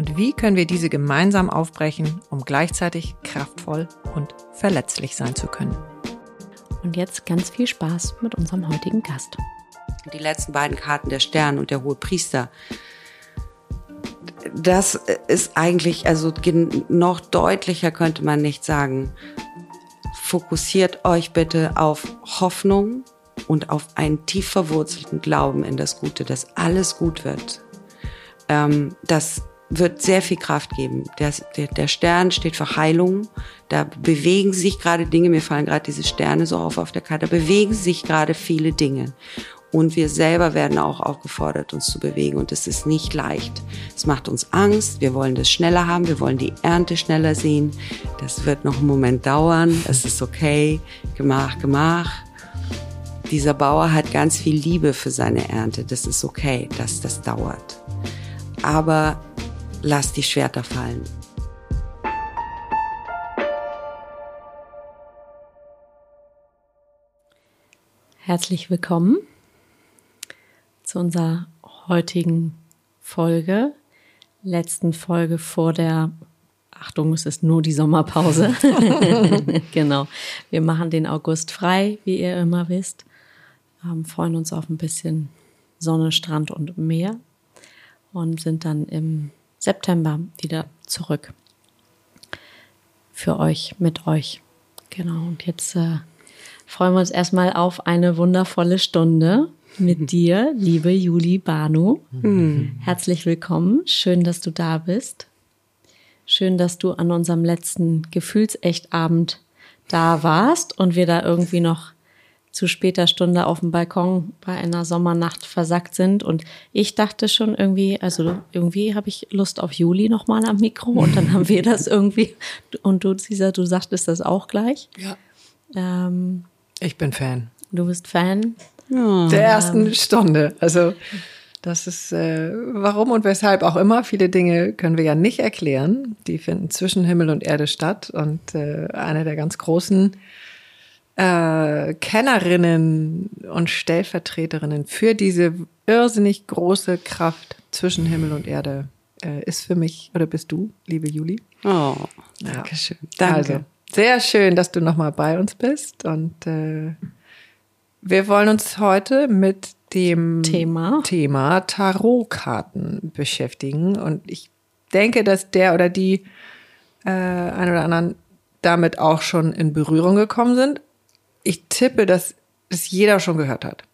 Und wie können wir diese gemeinsam aufbrechen, um gleichzeitig kraftvoll und verletzlich sein zu können? Und jetzt ganz viel Spaß mit unserem heutigen Gast. Die letzten beiden Karten, der Stern und der Hohe Priester, das ist eigentlich, also noch deutlicher könnte man nicht sagen. Fokussiert euch bitte auf Hoffnung und auf einen tief verwurzelten Glauben in das Gute, dass alles gut wird. Ähm, das wird sehr viel Kraft geben. Der, der, Stern steht für Heilung. Da bewegen sich gerade Dinge. Mir fallen gerade diese Sterne so auf auf der Karte. Da bewegen sich gerade viele Dinge. Und wir selber werden auch aufgefordert, uns zu bewegen. Und es ist nicht leicht. Es macht uns Angst. Wir wollen das schneller haben. Wir wollen die Ernte schneller sehen. Das wird noch einen Moment dauern. Es ist okay. Gemach, gemach. Dieser Bauer hat ganz viel Liebe für seine Ernte. Das ist okay, dass das dauert. Aber Lass die Schwerter fallen. Herzlich willkommen zu unserer heutigen Folge, letzten Folge vor der Achtung, es ist nur die Sommerpause. genau. Wir machen den August frei, wie ihr immer wisst. Ähm, freuen uns auf ein bisschen Sonne, Strand und Meer und sind dann im September wieder zurück. Für euch, mit euch. Genau. Und jetzt äh, freuen wir uns erstmal auf eine wundervolle Stunde mit dir, liebe Juli Banu. Mhm. Herzlich willkommen. Schön, dass du da bist. Schön, dass du an unserem letzten Gefühlsechtabend da warst und wir da irgendwie noch zu später Stunde auf dem Balkon bei einer Sommernacht versackt sind. Und ich dachte schon irgendwie, also irgendwie habe ich Lust auf Juli nochmal am Mikro und dann haben wir das irgendwie. Und du, Cesar, du sagtest das auch gleich. Ja. Ähm, ich bin Fan. Du bist Fan? Ja. Der ersten Stunde. Also das ist, äh, warum und weshalb auch immer. Viele Dinge können wir ja nicht erklären. Die finden zwischen Himmel und Erde statt. Und äh, eine der ganz großen äh, Kennerinnen und Stellvertreterinnen für diese irrsinnig große Kraft zwischen Himmel und Erde äh, ist für mich, oder bist du, liebe Juli? Oh, danke schön. Danke. Also, sehr schön, dass du nochmal bei uns bist und äh, wir wollen uns heute mit dem Thema, Thema Tarotkarten beschäftigen und ich denke, dass der oder die äh, ein oder anderen damit auch schon in Berührung gekommen sind, ich tippe, dass es jeder schon gehört hat.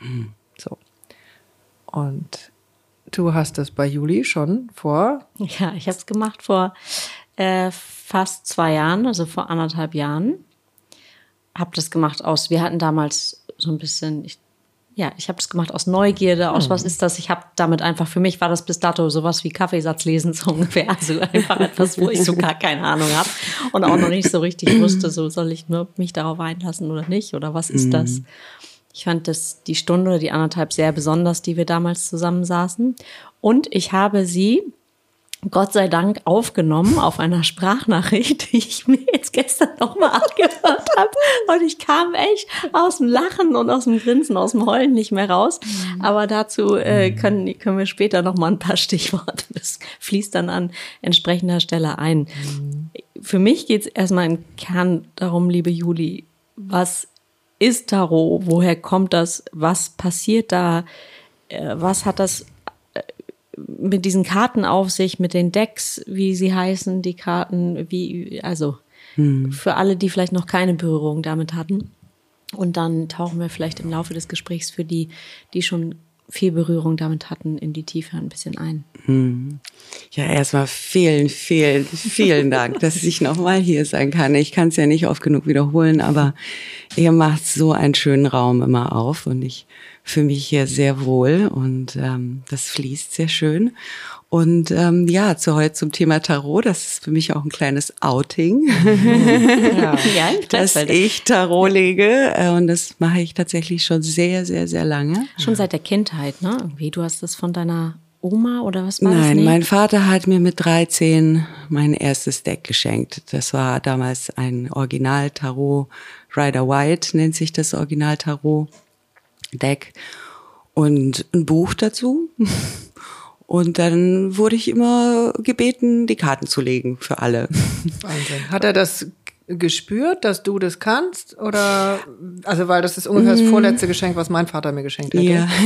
Mhm. So. Und du hast das bei Juli schon vor? Ja, ich habe es gemacht vor äh, fast zwei Jahren, also vor anderthalb Jahren. Hab das gemacht aus, wir hatten damals so ein bisschen, ich ja, ich habe das gemacht aus Neugierde, aus mhm. was ist das? Ich habe damit einfach, für mich war das bis dato sowas wie Kaffeesatz lesen so ungefähr. Also einfach etwas, wo ich so gar keine Ahnung habe und auch noch nicht so richtig wusste, so soll ich nur mich darauf einlassen oder nicht oder was ist mhm. das? Ich fand das die Stunde oder die anderthalb sehr besonders, die wir damals zusammensaßen. Und ich habe sie Gott sei Dank aufgenommen auf einer Sprachnachricht, die ich mir jetzt gestern nochmal angehört habe. Und ich kam echt aus dem Lachen und aus dem Grinsen, aus dem Heulen nicht mehr raus. Mhm. Aber dazu äh, können, können wir später nochmal ein paar Stichworte. Das fließt dann an entsprechender Stelle ein. Mhm. Für mich geht es erstmal im Kern darum, liebe Juli, was ist Tarot? Woher kommt das? Was passiert da? Äh, was hat das mit diesen Karten auf sich, mit den Decks, wie sie heißen, die Karten, wie, also hm. für alle, die vielleicht noch keine Berührung damit hatten. Und dann tauchen wir vielleicht im Laufe des Gesprächs für die, die schon viel Berührung damit hatten, in die Tiefe ein bisschen ein. Hm. Ja, erstmal vielen, vielen, vielen Dank, dass ich nochmal hier sein kann. Ich kann es ja nicht oft genug wiederholen, aber ihr macht so einen schönen Raum immer auf und ich fühle mich hier sehr wohl und ähm, das fließt sehr schön. Und ähm, ja, zu heute zum Thema Tarot, das ist für mich auch ein kleines Outing, ja. ja, dass ich Tarot lege äh, und das mache ich tatsächlich schon sehr, sehr, sehr lange. Schon seit der Kindheit, ne? Irgendwie, du hast das von deiner Oma oder was war Nein, das? Nein, mein Vater hat mir mit 13 mein erstes Deck geschenkt. Das war damals ein Original Tarot Rider White nennt sich das Original Tarot Deck und ein Buch dazu. Und dann wurde ich immer gebeten, die Karten zu legen für alle. Wahnsinn. Hat er das gespürt, dass du das kannst? Oder also weil das ist ungefähr das mm. vorletzte Geschenk, was mein Vater mir geschenkt hat. Ja.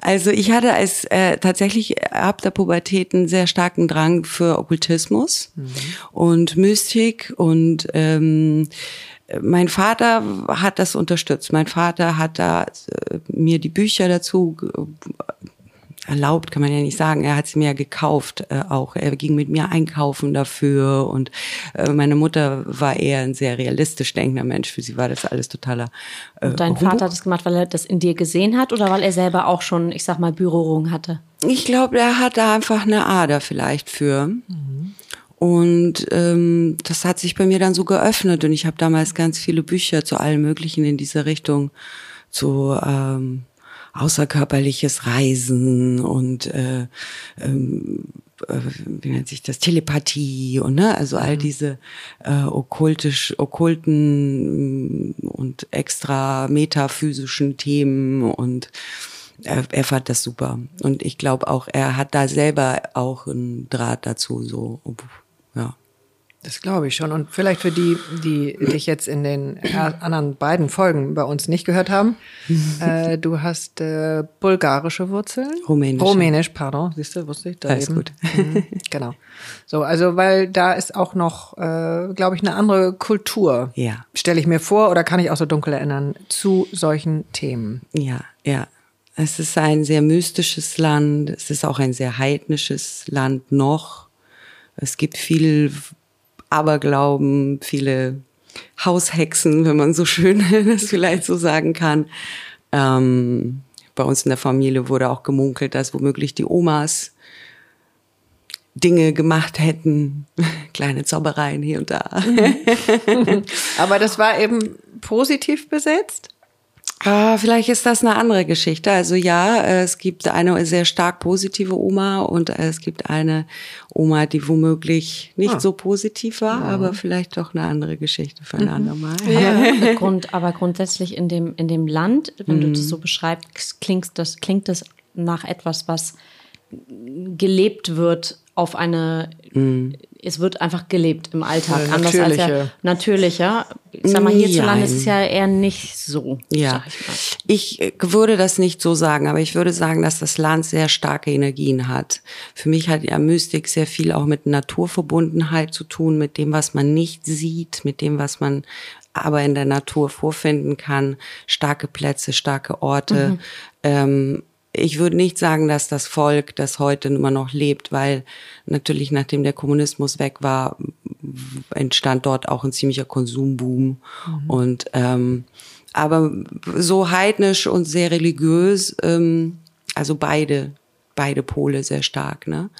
Also ich hatte als äh, tatsächlich ab der Pubertät einen sehr starken Drang für Okkultismus mhm. und Mystik und ähm, mein Vater hat das unterstützt. Mein Vater hat da äh, mir die Bücher dazu erlaubt, kann man ja nicht sagen. Er hat sie mir gekauft äh, auch. Er ging mit mir einkaufen dafür und äh, meine Mutter war eher ein sehr realistisch denkender Mensch. Für sie war das alles totaler. Äh, und dein Vater hat das gemacht, weil er das in dir gesehen hat oder weil er selber auch schon, ich sag mal, Berührung hatte? Ich glaube, er hat da einfach eine Ader vielleicht für. Mhm. Und ähm, das hat sich bei mir dann so geöffnet und ich habe damals ganz viele Bücher zu allen möglichen in dieser Richtung, zu ähm, außerkörperliches Reisen und äh, ähm, äh, wie nennt sich das Telepathie und ne also all mhm. diese äh, okkultisch okkulten und extra metaphysischen Themen und er, er fand das super und ich glaube auch er hat da selber auch einen Draht dazu so. Das glaube ich schon. Und vielleicht für die, die dich jetzt in den anderen beiden Folgen bei uns nicht gehört haben, äh, du hast äh, bulgarische Wurzeln. Rumänisch. Rumänisch, pardon, siehst du, wusste ich. Da Alles gut. Mhm, genau. So, also weil da ist auch noch, äh, glaube ich, eine andere Kultur. Ja. Stelle ich mir vor oder kann ich auch so dunkel erinnern zu solchen Themen. Ja, ja. Es ist ein sehr mystisches Land. Es ist auch ein sehr heidnisches Land noch es gibt viel Aberglauben, viele Haushexen, wenn man so schön das vielleicht so sagen kann. Ähm, bei uns in der Familie wurde auch gemunkelt, dass womöglich die Omas Dinge gemacht hätten, kleine Zaubereien hier und da. Aber das war eben positiv besetzt? Ah, vielleicht ist das eine andere Geschichte. Also ja, es gibt eine sehr stark positive Oma und es gibt eine Oma, die womöglich nicht ah. so positiv war, ja. aber vielleicht doch eine andere Geschichte für ein mhm. andermal. Ja. Grund, aber grundsätzlich in dem, in dem Land, wenn mhm. du das so beschreibst, klingt das, klingt das nach etwas, was gelebt wird auf eine, mm. Es wird einfach gelebt im Alltag, ja, anders als ja natürlicher. Ich sag mal, hierzulande ist es ja eher nicht so. Ja, ich, ich, würde das nicht so sagen, aber ich würde sagen, dass das Land sehr starke Energien hat. Für mich hat ja Mystik sehr viel auch mit Naturverbundenheit zu tun, mit dem, was man nicht sieht, mit dem, was man aber in der Natur vorfinden kann. Starke Plätze, starke Orte. Mhm. Ähm, ich würde nicht sagen, dass das Volk das heute immer noch lebt, weil natürlich nachdem der Kommunismus weg war, entstand dort auch ein ziemlicher Konsumboom. Mhm. Und ähm, aber so heidnisch und sehr religiös, ähm, also beide, beide Pole sehr stark, ne?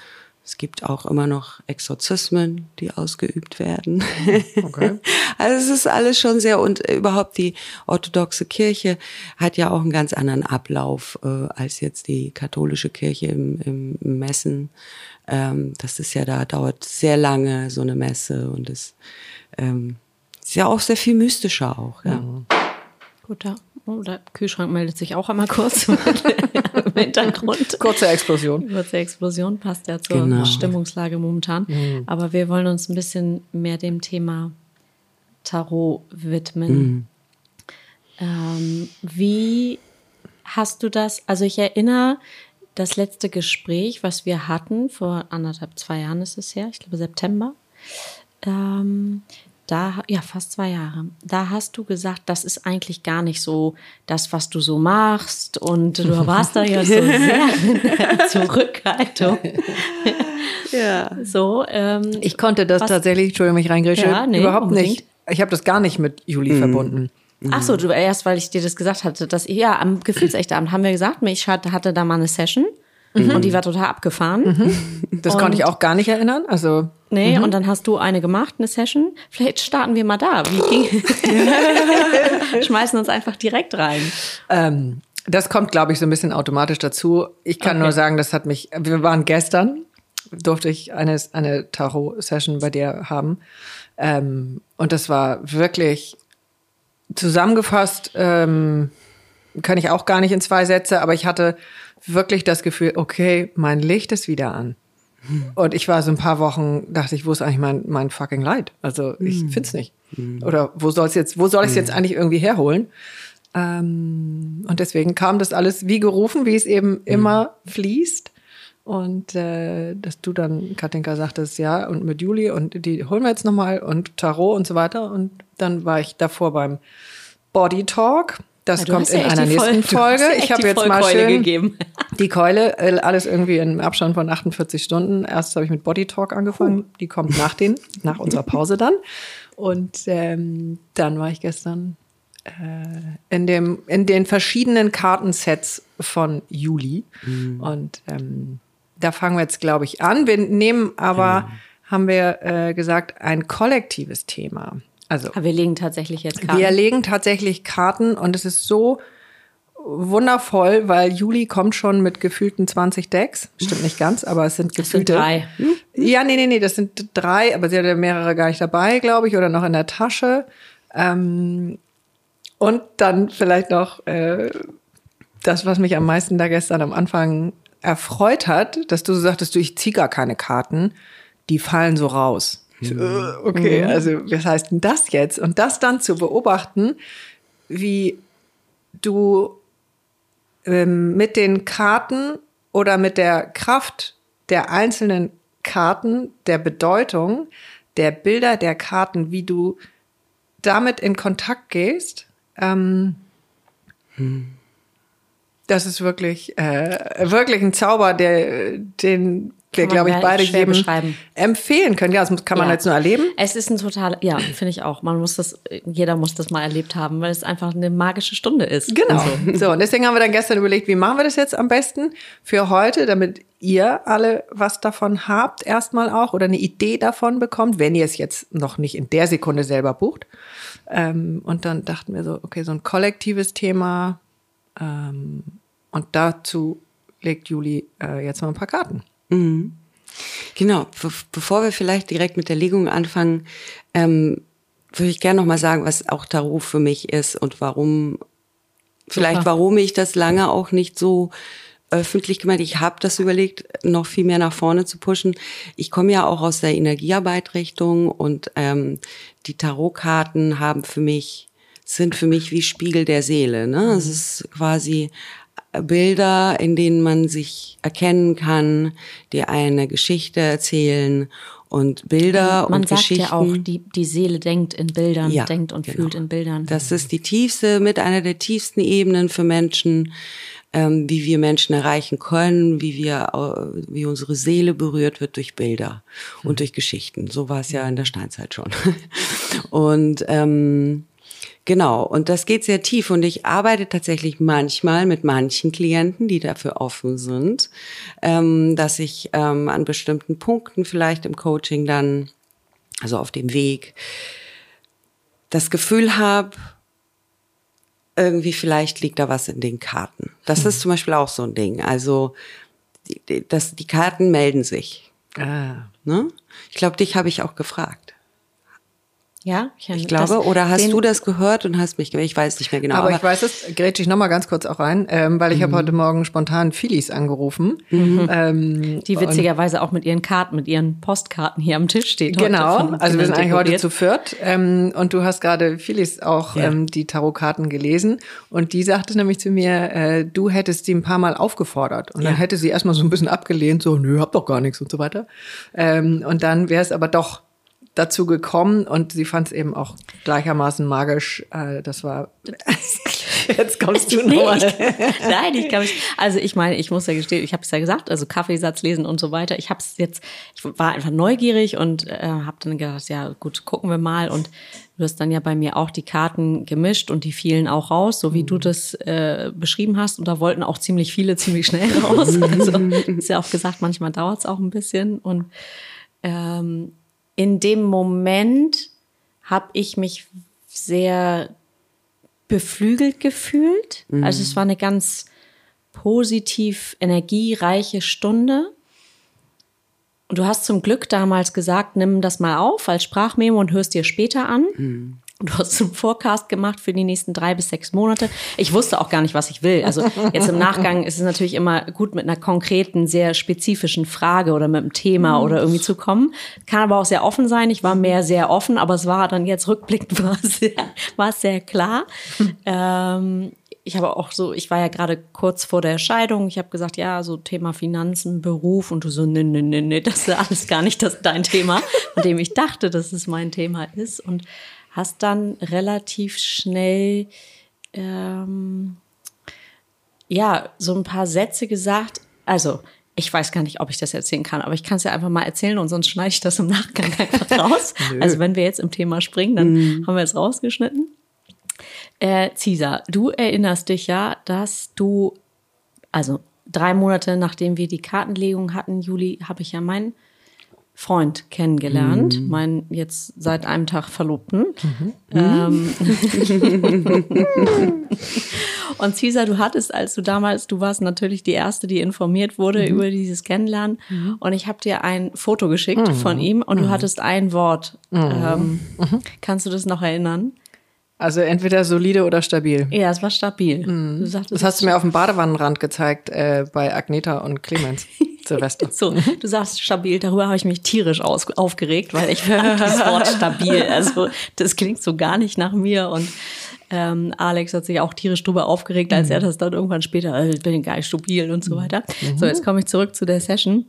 Es gibt auch immer noch Exorzismen, die ausgeübt werden. Okay. also es ist alles schon sehr und überhaupt die orthodoxe Kirche hat ja auch einen ganz anderen Ablauf äh, als jetzt die katholische Kirche im, im Messen. Ähm, das ist ja da dauert sehr lange so eine Messe und es ähm, ist ja auch sehr viel mystischer auch. Ja. Mhm. Gut, ja. Oh, der Kühlschrank meldet sich auch einmal kurz im Hintergrund. Kurze Explosion. Kurze Explosion passt ja zur genau. Stimmungslage momentan. Mhm. Aber wir wollen uns ein bisschen mehr dem Thema Tarot widmen. Mhm. Ähm, wie hast du das? Also ich erinnere das letzte Gespräch, was wir hatten, vor anderthalb, zwei Jahren ist es her, ich glaube September. Ähm, da, ja, fast zwei Jahre. Da hast du gesagt, das ist eigentlich gar nicht so das, was du so machst. Und du warst da ja so sehr in der Zurückhaltung. ja. So, ähm, ich konnte das was, tatsächlich, Entschuldigung, mich reingrätsche, ja, nee, überhaupt unbedingt. nicht. Ich habe das gar nicht mit Juli mhm. verbunden. Ach so, du erst, weil ich dir das gesagt hatte, dass ja am Gefühlsechtabend haben wir gesagt, ich hatte da mal eine Session Mhm. Und die war total abgefahren. Mhm. Das und konnte ich auch gar nicht erinnern. Also Nee, mhm. und dann hast du eine gemacht, eine Session. Vielleicht starten wir mal da. Wie ging? Schmeißen uns einfach direkt rein. Ähm, das kommt, glaube ich, so ein bisschen automatisch dazu. Ich kann okay. nur sagen, das hat mich. Wir waren gestern, durfte ich eine, eine Tarot-Session bei dir haben. Ähm, und das war wirklich zusammengefasst, ähm, kann ich auch gar nicht in zwei Sätze, aber ich hatte wirklich das Gefühl, okay, mein Licht ist wieder an. Und ich war so ein paar Wochen, dachte ich, wo ist eigentlich mein, mein fucking Light? Also ich hm. find's nicht. Hm. Oder wo soll's jetzt, wo soll ich es jetzt hm. eigentlich irgendwie herholen? Ähm, und deswegen kam das alles wie gerufen, wie es eben immer fließt. Und äh, dass du dann, Katinka, sagtest, ja, und mit Juli und die holen wir jetzt nochmal und Tarot und so weiter. Und dann war ich davor beim Body Talk das ja, kommt in einer nächsten Folge. Ich habe jetzt mal schön gegeben. die Keule, äh, alles irgendwie im Abstand von 48 Stunden. Erst habe ich mit Body Talk angefangen. Die kommt nach den, nach unserer Pause dann. Und ähm, dann war ich gestern äh, in dem, in den verschiedenen Kartensets von Juli. Mhm. Und ähm, da fangen wir jetzt, glaube ich, an. Wir nehmen aber, mhm. haben wir äh, gesagt, ein kollektives Thema. Also Aber wir legen tatsächlich jetzt Karten. Wir legen tatsächlich Karten und es ist so wundervoll, weil Juli kommt schon mit gefühlten 20 Decks. Stimmt nicht ganz, aber es sind gefühlte. Das sind drei. Hm? Ja, nee, nee, nee, das sind drei, aber sie hat ja mehrere gar nicht dabei, glaube ich, oder noch in der Tasche. Ähm, und dann vielleicht noch äh, das, was mich am meisten da gestern am Anfang erfreut hat, dass du so sagtest, du, ich zieh gar keine Karten, die fallen so raus. Mhm. Okay, mhm. also was heißt denn das jetzt? Und das dann zu beobachten, wie du ähm, mit den Karten oder mit der Kraft der einzelnen Karten, der Bedeutung der Bilder der Karten, wie du damit in Kontakt gehst, ähm, hm. das ist wirklich, äh, wirklich ein Zauber, der, den wir, glaube ich, beide jedem empfehlen können. Ja, das kann man ja. jetzt nur erleben. Es ist ein total, ja, finde ich auch. Man muss das, jeder muss das mal erlebt haben, weil es einfach eine magische Stunde ist. Genau. So. so, und deswegen haben wir dann gestern überlegt, wie machen wir das jetzt am besten für heute, damit ihr alle was davon habt, erstmal auch, oder eine Idee davon bekommt, wenn ihr es jetzt noch nicht in der Sekunde selber bucht. Ähm, und dann dachten wir so, okay, so ein kollektives Thema. Ähm, und dazu legt Juli äh, jetzt mal ein paar Karten. Mhm. Genau, bevor wir vielleicht direkt mit der Legung anfangen, ähm, würde ich gerne nochmal sagen, was auch Tarot für mich ist und warum, vielleicht warum ich das lange auch nicht so öffentlich gemacht. Ich habe das überlegt, noch viel mehr nach vorne zu pushen. Ich komme ja auch aus der Energiearbeit-Richtung und ähm, die Tarotkarten haben für mich sind für mich wie Spiegel der Seele. Ne? Es mhm. ist quasi Bilder, in denen man sich erkennen kann, die eine Geschichte erzählen und Bilder man und Geschichten. Man sagt ja auch, die, die Seele denkt in Bildern, ja, denkt und genau. fühlt in Bildern. Das ist die tiefste, mit einer der tiefsten Ebenen für Menschen, ähm, wie wir Menschen erreichen können, wie wir, wie unsere Seele berührt wird durch Bilder und durch Geschichten. So war es ja in der Steinzeit schon. und ähm, Genau, und das geht sehr tief und ich arbeite tatsächlich manchmal mit manchen Klienten, die dafür offen sind, ähm, dass ich ähm, an bestimmten Punkten vielleicht im Coaching dann, also auf dem Weg, das Gefühl habe, irgendwie vielleicht liegt da was in den Karten. Das ist zum Beispiel auch so ein Ding. Also die, das, die Karten melden sich. Ah. Ne? Ich glaube, dich habe ich auch gefragt. Ja, ich glaube, oder hast du das gehört und hast mich, ich weiß nicht mehr genau. Aber, aber ich weiß es, grätsch ich nochmal ganz kurz auch rein, ähm, weil ich mhm. habe heute Morgen spontan Phillies angerufen. Mhm. Ähm, die witzigerweise auch mit ihren Karten, mit ihren Postkarten hier am Tisch steht. Genau, also wir sind eigentlich heute zu viert. Ähm, und du hast gerade Phillies auch ja. ähm, die Tarotkarten gelesen. Und die sagte nämlich zu mir, äh, du hättest sie ein paar Mal aufgefordert. Und dann ja. hätte sie erstmal so ein bisschen abgelehnt, so, nö, hab doch gar nichts und so weiter. Ähm, und dann wäre es aber doch dazu gekommen und sie fand es eben auch gleichermaßen magisch. Äh, das war. Jetzt kommst du nochmal. Nein, ich kann mich. Also ich meine, ich muss ja gestehen, ich habe es ja gesagt, also Kaffeesatz lesen und so weiter. Ich habe es jetzt, ich war einfach neugierig und äh, habe dann gedacht, ja gut, gucken wir mal. Und du hast dann ja bei mir auch die Karten gemischt und die fielen auch raus, so wie mhm. du das äh, beschrieben hast. Und da wollten auch ziemlich viele ziemlich schnell raus. Also ist ja auch gesagt, manchmal dauert es auch ein bisschen und ähm, in dem Moment habe ich mich sehr beflügelt gefühlt. Mhm. Also es war eine ganz positiv energiereiche Stunde. Und du hast zum Glück damals gesagt, nimm das mal auf als Sprachmemo und hörst dir später an. Mhm. Du hast einen Forecast gemacht für die nächsten drei bis sechs Monate. Ich wusste auch gar nicht, was ich will. Also jetzt im Nachgang ist es natürlich immer gut, mit einer konkreten, sehr spezifischen Frage oder mit einem Thema oder irgendwie zu kommen. Kann aber auch sehr offen sein. Ich war mehr sehr offen, aber es war dann jetzt rückblickend war es sehr, war sehr klar. Ähm, ich habe auch so, ich war ja gerade kurz vor der Scheidung. Ich habe gesagt, ja, so Thema Finanzen, Beruf und du so, nee, nee, nee, nee, das ist alles gar nicht das dein Thema, von dem ich dachte, dass es mein Thema ist. Und hast dann relativ schnell ähm, ja so ein paar Sätze gesagt. Also ich weiß gar nicht, ob ich das erzählen kann, aber ich kann es ja einfach mal erzählen und sonst schneide ich das im Nachgang einfach raus. also wenn wir jetzt im Thema springen, dann mm. haben wir es rausgeschnitten. Äh, Cesar, du erinnerst dich ja, dass du, also drei Monate nachdem wir die Kartenlegung hatten, Juli, habe ich ja meinen Freund kennengelernt, mhm. meinen jetzt seit einem Tag Verlobten. Mhm. Ähm, und Cesar, du hattest, als du damals, du warst natürlich die Erste, die informiert wurde mhm. über dieses Kennenlernen. Mhm. Und ich habe dir ein Foto geschickt mhm. von ihm und du mhm. hattest ein Wort. Ähm, kannst du das noch erinnern? Also entweder solide oder stabil. Ja, es war stabil. Mhm. Sagtest, das hast du mir auf dem Badewannenrand gezeigt äh, bei Agneta und Clemens Silvester. so, du sagst stabil, darüber habe ich mich tierisch aus, aufgeregt, weil ich fand das Wort stabil, also das klingt so gar nicht nach mir und ähm, Alex hat sich auch tierisch drüber aufgeregt, als mhm. er das dann irgendwann später, äh, ich bin gar nicht stabil und so weiter. Mhm. So, jetzt komme ich zurück zu der Session.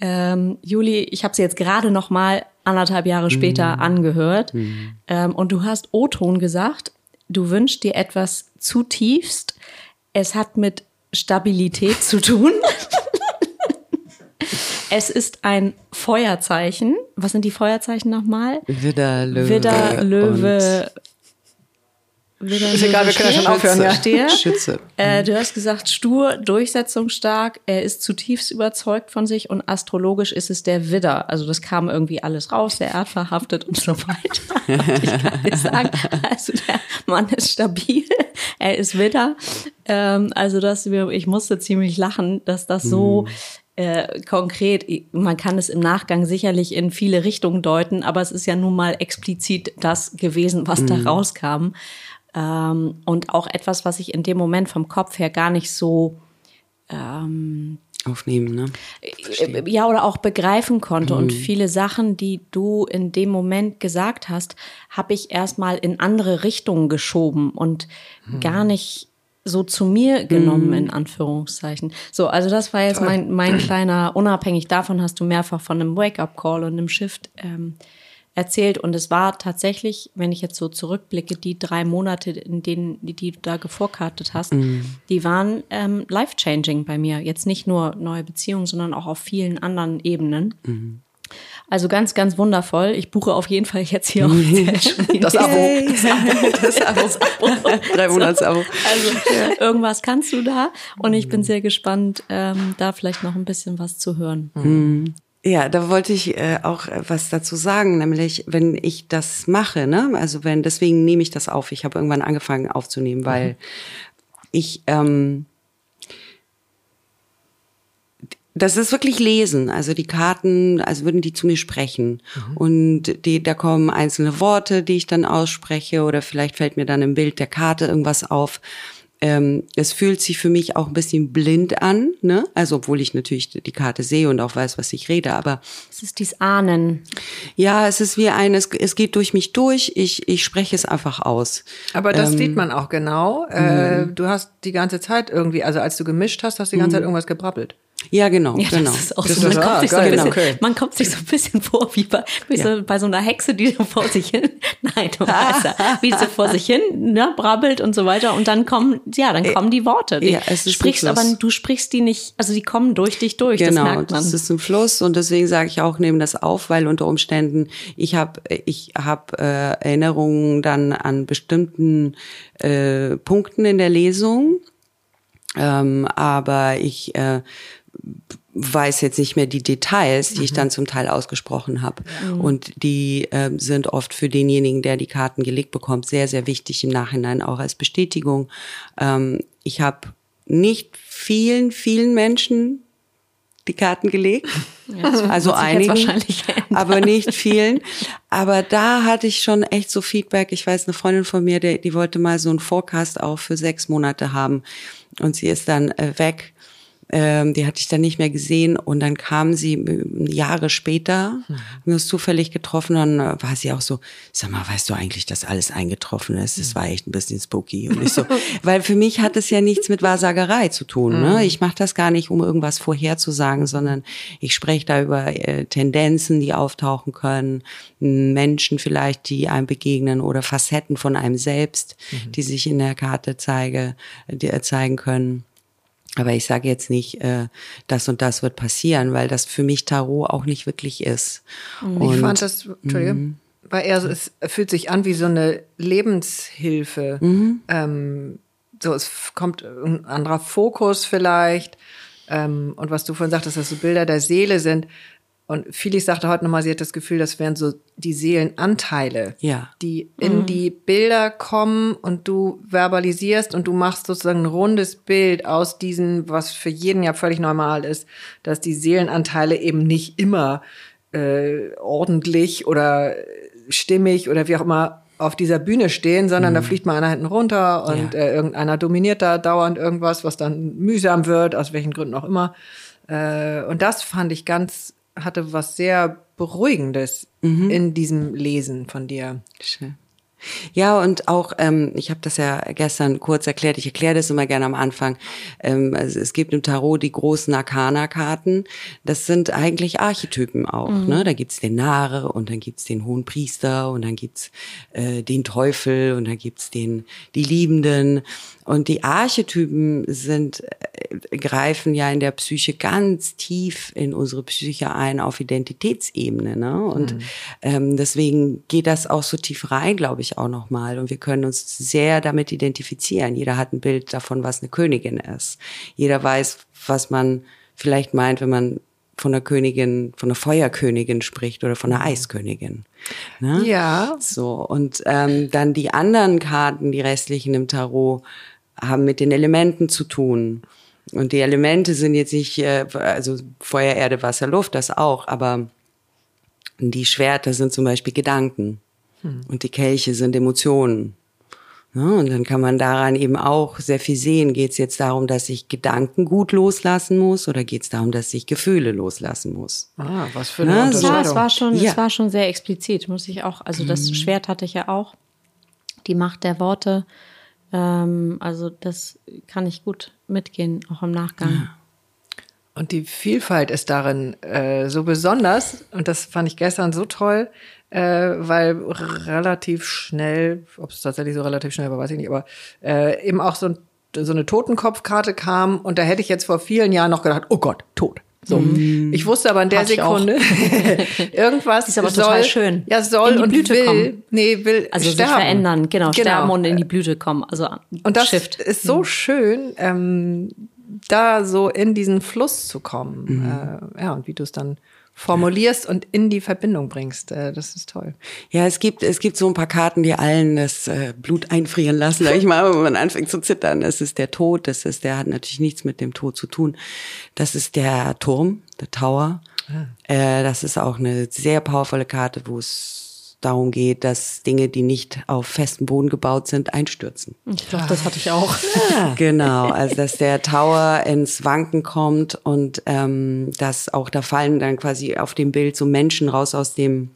Ähm, Juli, ich habe sie jetzt gerade noch mal anderthalb Jahre später mhm. angehört. Mhm. Ähm, und du hast O-Ton gesagt, du wünschst dir etwas zutiefst. Es hat mit Stabilität zu tun. es ist ein Feuerzeichen. Was sind die Feuerzeichen nochmal? Widder, Löwe. Widder, Löwe, ist egal, wir können ja schon aufhören. Ja. Stier. Schütze. Äh, du hast gesagt, stur, durchsetzungsstark, er ist zutiefst überzeugt von sich und astrologisch ist es der Widder. Also das kam irgendwie alles raus, der erdverhaftet und so weiter. Ich kann dir sagen, also der Mann ist stabil, er ist Widder. Ähm, also das, ich musste ziemlich lachen, dass das so mhm. Äh, konkret, man kann es im Nachgang sicherlich in viele Richtungen deuten, aber es ist ja nun mal explizit das gewesen, was mhm. da rauskam. Ähm, und auch etwas, was ich in dem Moment vom Kopf her gar nicht so ähm, aufnehmen, ne? Verstehen. Äh, ja, oder auch begreifen konnte. Mhm. Und viele Sachen, die du in dem Moment gesagt hast, habe ich erstmal in andere Richtungen geschoben und mhm. gar nicht so zu mir genommen, mhm. in Anführungszeichen. So, also das war jetzt mein, mein kleiner, unabhängig davon hast du mehrfach von einem Wake-up-Call und einem Shift ähm, erzählt. Und es war tatsächlich, wenn ich jetzt so zurückblicke, die drei Monate, in denen, die, die du da gevorkartet hast, mm. die waren ähm, life-changing bei mir. Jetzt nicht nur neue Beziehungen, sondern auch auf vielen anderen Ebenen. Mm. Also ganz, ganz wundervoll. Ich buche auf jeden Fall jetzt hier das Abo. Das Abo. Das Abo. Drei Monats-Abo. Also irgendwas kannst du da. Und ich bin sehr gespannt, ähm, da vielleicht noch ein bisschen was zu hören. Ja, da wollte ich äh, auch was dazu sagen, nämlich wenn ich das mache, ne, also wenn deswegen nehme ich das auf. Ich habe irgendwann angefangen aufzunehmen, weil ich ähm, das ist wirklich Lesen. Also die Karten, als würden die zu mir sprechen. Und die, da kommen einzelne Worte, die ich dann ausspreche, oder vielleicht fällt mir dann im Bild der Karte irgendwas auf. Ähm, es fühlt sich für mich auch ein bisschen blind an, ne? Also obwohl ich natürlich die Karte sehe und auch weiß, was ich rede, aber Es ist dies Ahnen. ja, es ist wie ein, es, es geht durch mich durch, ich, ich spreche es einfach aus. Aber das Ähm, sieht man auch genau. Äh, du hast die ganze Zeit irgendwie, also als du gemischt hast, hast du die ganze Zeit irgendwas gebrabbelt. Ja, genau, Ja, genau. das ist auch Das so. Man kommt, sich so ein bisschen, okay. man kommt sich so ein bisschen vor wie bei, wie so bei so einer Hexe, die so vor sich hin, nein, du weißt ja, wie sie vor sich hin ne, brabbelt und so weiter. Und dann kommen, ja, dann kommen die Worte. Die ja, es ist sprichst, aber du sprichst die nicht, also die kommen durch dich durch. das Genau, merkt man. das ist ein Fluss und deswegen sage ich auch, nehme das auf, weil unter Umständen ich habe ich hab, äh, Erinnerungen dann an bestimmten äh, Punkten in der Lesung, ähm, aber ich äh, weiß jetzt nicht mehr die Details, die ich dann zum Teil ausgesprochen habe. Und die ähm, sind oft für denjenigen, der die Karten gelegt bekommt, sehr, sehr wichtig im Nachhinein auch als Bestätigung. Ähm, ich habe nicht vielen, vielen Menschen die Karten gelegt. also sich jetzt einigen, aber nicht vielen. Aber da hatte ich schon echt so Feedback. Ich weiß, eine Freundin von mir, die, die wollte mal so einen Forecast auch für sechs Monate haben. Und sie ist dann äh, weg. Ähm, die hatte ich dann nicht mehr gesehen und dann kam sie äh, Jahre später, haben wir uns zufällig getroffen, dann äh, war sie auch so, sag mal, weißt du eigentlich, dass alles eingetroffen ist? Das war echt ein bisschen spooky. Und ich so, weil für mich hat es ja nichts mit Wahrsagerei zu tun. Ne? Ich mache das gar nicht, um irgendwas vorherzusagen, sondern ich spreche da über äh, Tendenzen, die auftauchen können, Menschen vielleicht, die einem begegnen oder Facetten von einem selbst, die sich in der Karte zeige, die, äh, zeigen können. Aber ich sage jetzt nicht, äh, das und das wird passieren, weil das für mich Tarot auch nicht wirklich ist. ich fand das, Entschuldige, weil er so, es fühlt sich an wie so eine Lebenshilfe. Ähm, so, es kommt ein anderer Fokus vielleicht. Ähm, und was du vorhin sagtest, dass so Bilder der Seele sind. Und Felix sagte heute nochmal, sie hat das Gefühl, das wären so die Seelenanteile, Ja. die in die Bilder kommen und du verbalisierst und du machst sozusagen ein rundes Bild aus diesen, was für jeden ja völlig normal ist, dass die Seelenanteile eben nicht immer äh, ordentlich oder stimmig oder wie auch immer auf dieser Bühne stehen, sondern da fliegt mal einer hinten runter und Ja. äh, irgendeiner dominiert da dauernd irgendwas, was dann mühsam wird, aus welchen Gründen auch immer. Äh, und das fand ich ganz, hatte was sehr Beruhigendes in diesem Lesen von dir. Schön. Ja, und auch, ähm, ich habe das ja gestern kurz erklärt, ich erkläre das immer gerne am Anfang. Ähm, also es gibt im Tarot die großen Arcana-Karten. Das sind eigentlich Archetypen auch. Ne? Da gibt's den Nare und dann gibt's den Hohen Priester und dann gibt's äh, den Teufel und dann gibt's den die Liebenden. Und die Archetypen sind, äh, greifen ja in der Psyche ganz tief in unsere Psyche ein auf Identitätsebene. Ne? Und ähm, deswegen geht das auch so tief rein, glaube ich, auch nochmal. Und wir können uns sehr damit identifizieren. Jeder hat ein Bild davon, was eine Königin ist. Jeder weiß, was man vielleicht meint, wenn man von der Königin, von der Feuerkönigin spricht oder von der Eiskönigin. Ne? Ja. So, und ähm, dann die anderen Karten, die restlichen im Tarot, haben mit den Elementen zu tun. Und die Elemente sind jetzt nicht, äh, also Feuer, Erde, Wasser, Luft, das auch, aber die Schwerter sind zum Beispiel Gedanken und die Kelche sind Emotionen. Ja, und dann kann man daran eben auch sehr viel sehen. Geht es jetzt darum, dass ich Gedanken gut loslassen muss oder geht es darum, dass ich Gefühle loslassen muss? Ah, was für eine Ja, Ja, Unterscheidung. es war schon, Ja. es war schon sehr explizit, muss ich auch. Also das Schwert hatte ich ja auch. Die Macht der Worte. Ähm, also das kann ich gut mitgehen, auch im Nachgang. Und die Vielfalt ist darin äh, so besonders, und das fand ich gestern so toll, äh, weil relativ schnell, ob es tatsächlich so relativ schnell war, weiß ich nicht, aber äh, eben auch so, ein, so eine Totenkopfkarte kam und da hätte ich jetzt vor vielen Jahren noch gedacht, oh Gott, tot. So. Mhm. Ich wusste aber in der Sekunde irgendwas ist aber soll, total schön. Ja, soll in die Blüte will, kommen. nee, will also sterben. sich verändern, genau, genau, sterben und in die Blüte kommen. Also und das Shift. ist so mhm. schön, ähm, da so in diesen Fluss zu kommen. Mhm. Äh, ja, und wie du es dann formulierst und in die Verbindung bringst. Äh, das ist toll. Ja, es gibt, es gibt so ein paar Karten, die allen das äh, Blut einfrieren lassen, sag ich mal, wenn man anfängt zu zittern. Das ist der Tod, das ist, der hat natürlich nichts mit dem Tod zu tun. Das ist der Turm, der Tower. Ah. Äh, das ist auch eine sehr powervolle Karte, wo es darum geht, dass Dinge, die nicht auf festem Boden gebaut sind, einstürzen. Ich glaube, das hatte ich auch. Ja. Genau, also dass der Tower ins Wanken kommt und ähm, dass auch da fallen dann quasi auf dem Bild so Menschen raus aus dem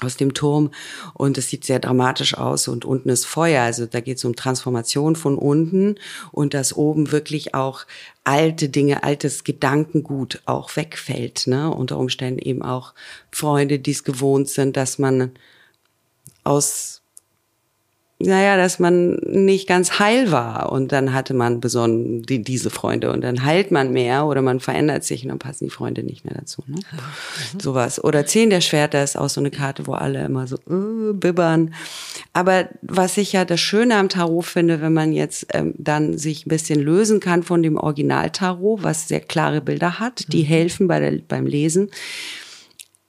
aus dem Turm und es sieht sehr dramatisch aus und unten ist Feuer, also da geht es um Transformation von unten und dass oben wirklich auch alte Dinge, altes Gedankengut auch wegfällt, ne? unter Umständen eben auch Freunde, die es gewohnt sind, dass man aus naja, dass man nicht ganz heil war und dann hatte man besonnen die, diese Freunde und dann heilt man mehr oder man verändert sich und dann passen die Freunde nicht mehr dazu. Ne? Mhm. Sowas. Oder Zehn der Schwerter ist auch so eine Karte, wo alle immer so uh, bibbern. Aber was ich ja das Schöne am Tarot finde, wenn man jetzt ähm, dann sich ein bisschen lösen kann von dem Original-Tarot, was sehr klare Bilder hat, die mhm. helfen bei der, beim Lesen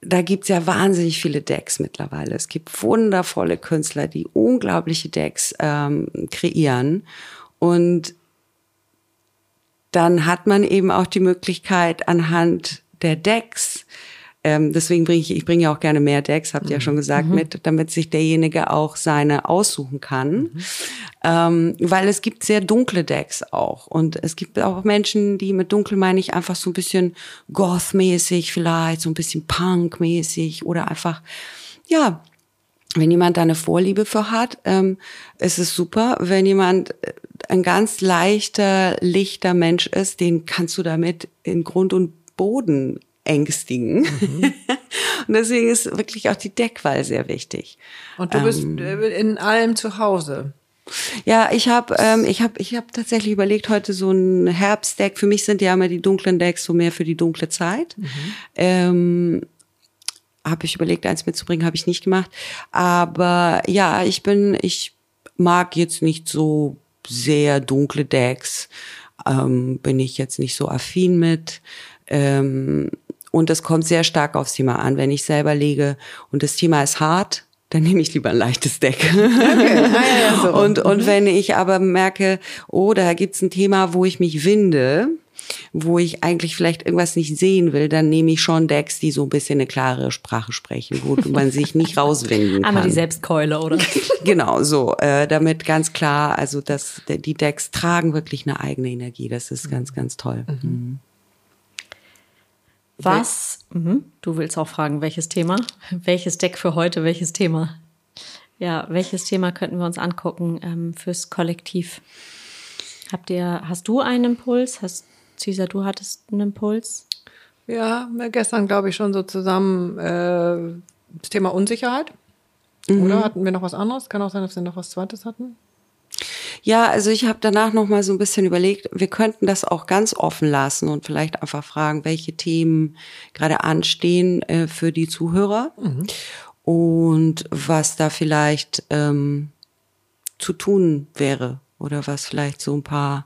da gibt's ja wahnsinnig viele Decks mittlerweile. Es gibt wundervolle Künstler, die unglaubliche Decks ähm, kreieren. Und dann hat man eben auch die Möglichkeit, anhand der Decks ähm, deswegen bringe ich, ich bringe ja auch gerne mehr Decks, habt ihr mhm. ja schon gesagt, mhm. mit, damit sich derjenige auch seine aussuchen kann. Mhm. Ähm, weil es gibt sehr dunkle Decks auch. Und es gibt auch Menschen, die mit dunkel meine ich einfach so ein bisschen Goth-mäßig vielleicht, so ein bisschen Punk-mäßig oder einfach, ja, wenn jemand da eine Vorliebe für hat, ähm, ist es super. Wenn jemand äh, ein ganz leichter, lichter Mensch ist, den kannst du damit in Grund und Boden ängstigen. Mhm. und deswegen ist wirklich auch die Deckwahl sehr wichtig. Und du bist ähm, in allem zu Hause. Ja, ich habe ähm, ich hab, ich hab tatsächlich überlegt, heute so ein Herbstdeck. Für mich sind ja immer die dunklen Decks so mehr für die dunkle Zeit. Mhm. Ähm, habe ich überlegt, eins mitzubringen, habe ich nicht gemacht. Aber ja, ich bin, ich mag jetzt nicht so sehr dunkle Decks. Ähm, bin ich jetzt nicht so affin mit. Ähm, und es kommt sehr stark aufs Thema an. Wenn ich selber lege und das Thema ist hart, dann nehme ich lieber ein leichtes Deck. Okay. Ah, ja, so. und, und mhm. wenn ich aber merke, oh, da gibt's ein Thema, wo ich mich winde, wo ich eigentlich vielleicht irgendwas nicht sehen will, dann nehme ich schon Decks, die so ein bisschen eine klare Sprache sprechen, wo man sich nicht rauswinden kann. Einmal die Selbstkeule, oder? genau, so. Äh, damit ganz klar, also dass die Decks tragen wirklich eine eigene Energie. Das ist ganz, ganz toll. Mhm. Was, mhm, du willst auch fragen, welches Thema? Welches Deck für heute, welches Thema? Ja, welches Thema könnten wir uns angucken ähm, fürs Kollektiv? Habt ihr, hast du einen Impuls? Hast, Cesar, du hattest einen Impuls? Ja, gestern glaube ich schon so zusammen äh, das Thema Unsicherheit. Mhm. Oder hatten wir noch was anderes? Kann auch sein, dass wir noch was Zweites hatten. Ja, also ich habe danach noch mal so ein bisschen überlegt, wir könnten das auch ganz offen lassen und vielleicht einfach fragen, welche Themen gerade anstehen äh, für die Zuhörer mhm. und was da vielleicht ähm, zu tun wäre oder was vielleicht so ein paar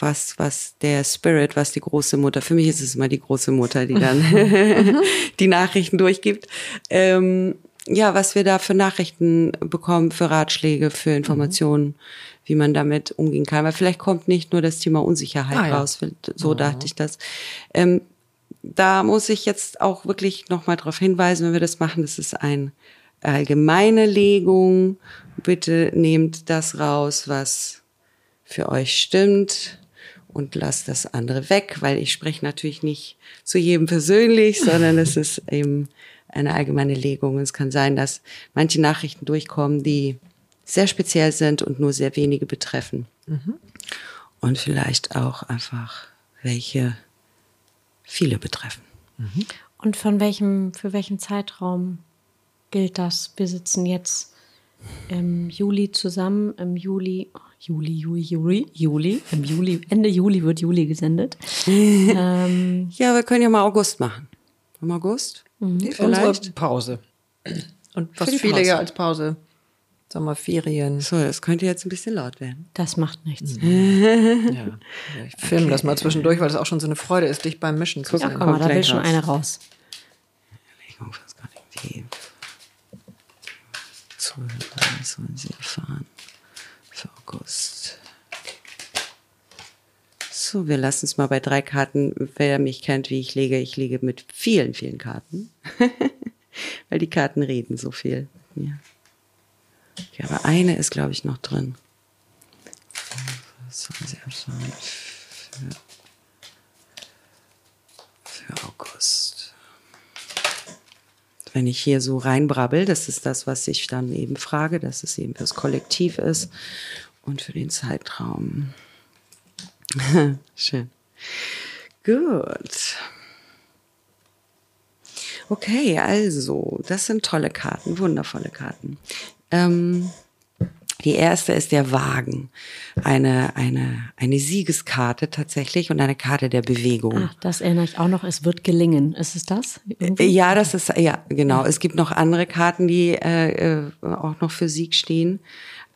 was, was der Spirit, was die große Mutter, für mich ist es immer die große Mutter, die dann die Nachrichten durchgibt, ähm, ja, was wir da für Nachrichten bekommen, für Ratschläge, für Informationen, mhm. wie man damit umgehen kann. Weil vielleicht kommt nicht nur das Thema Unsicherheit ah, ja. raus, so mhm. dachte ich das. Ähm, da muss ich jetzt auch wirklich nochmal darauf hinweisen, wenn wir das machen, das ist eine allgemeine Legung. Bitte nehmt das raus, was für euch stimmt und lasst das andere weg, weil ich spreche natürlich nicht zu jedem persönlich, sondern es ist eben eine allgemeine Legung. Es kann sein, dass manche Nachrichten durchkommen, die sehr speziell sind und nur sehr wenige betreffen. Mhm. Und vielleicht auch einfach welche viele betreffen. Mhm. Und von welchem, für welchen Zeitraum gilt das? Wir sitzen jetzt im Juli zusammen. Im Juli, Juli, Juli, Juli, Juli, im Juli, Ende Juli wird Juli gesendet. ähm, Ja, wir können ja mal August machen. Im August? Vielleicht. Unsere Pause. Und was die viele Pause. ja als Pause, Sommerferien. So, das könnte jetzt ein bisschen laut werden. das macht nichts. Ja. Ich filme das mal zwischendurch, weil das auch schon so eine Freude ist, dich beim Mischen zu Ja, sehen. guck mal, da will schon eine raus. Ich weiß gar nicht, wie. Zuhörer sollen sie erfahren. Für August. So, wir lassen es mal bei drei Karten. Wer mich kennt, wie ich lege, ich lege mit vielen, vielen Karten. Weil die Karten reden so viel mir. Okay, aber eine ist, glaube ich, noch drin. Für, für August wenn ich hier so reinbrabbel, das ist das, was ich dann eben frage, dass es eben fürs Kollektiv ist und für den Zeitraum. Schön. Gut. Okay, also, das sind tolle Karten, wundervolle Karten. Ähm, die erste ist der Wagen. Eine, eine, eine Siegeskarte tatsächlich und eine Karte der Bewegung. Ach, das erinnere ich auch noch. Es wird gelingen. Ist es das? Irgendwie? Ja, das ist, ja, genau. Es gibt noch andere Karten, die äh, äh, auch noch für Sieg stehen.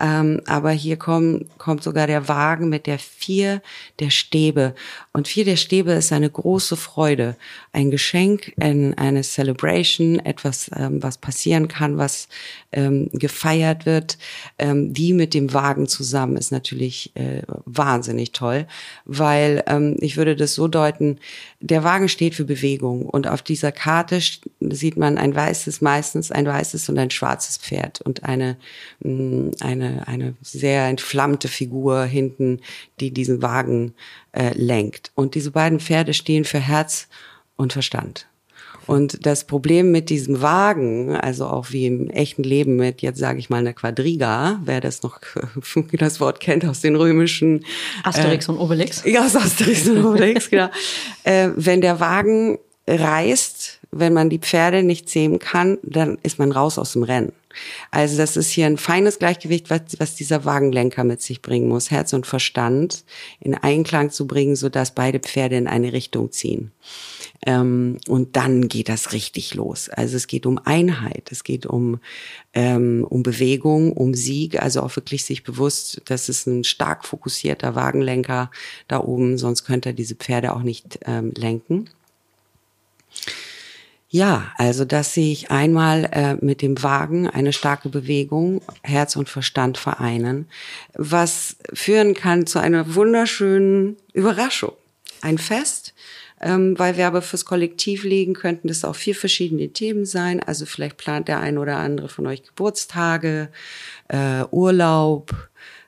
Ähm, aber hier kommt, kommt sogar der Wagen mit der Vier der Stäbe. Und Vier der Stäbe ist eine große Freude. Ein Geschenk, ein, eine Celebration, etwas, ähm, was passieren kann, was ähm, gefeiert wird. Ähm, die mit dem Wagen zusammen ist natürlich äh, wahnsinnig toll, weil ähm, ich würde das so deuten, der Wagen steht für Bewegung und auf dieser Karte sieht man ein weißes, meistens ein weißes und ein schwarzes Pferd und eine, mh, eine, eine sehr entflammte Figur hinten, die diesen Wagen äh, lenkt. Und diese beiden Pferde stehen für Herz und Verstand. Und das Problem mit diesem Wagen, also auch wie im echten Leben mit, jetzt sage ich mal, einer Quadriga, wer das noch das Wort kennt aus den römischen Asterix und Obelix. ja, aus Asterix und Obelix, genau. Äh, wenn der Wagen reißt, wenn man die Pferde nicht zähmen kann, dann ist man raus aus dem Rennen. Also das ist hier ein feines Gleichgewicht, was, was dieser Wagenlenker mit sich bringen muss, Herz und Verstand in Einklang zu bringen, sodass beide Pferde in eine Richtung ziehen. Ähm, und dann geht das richtig los. Also es geht um Einheit, es geht um, ähm, um Bewegung, um Sieg, also auch wirklich sich bewusst, das ist ein stark fokussierter Wagenlenker da oben, sonst könnte er diese Pferde auch nicht ähm, lenken. Ja, also das sehe ich einmal äh, mit dem Wagen, eine starke Bewegung, Herz und Verstand vereinen, was führen kann zu einer wunderschönen Überraschung. Ein Fest, ähm, weil wir aber fürs Kollektiv legen, könnten das auch vier verschiedene Themen sein. Also vielleicht plant der ein oder andere von euch Geburtstage, äh, Urlaub,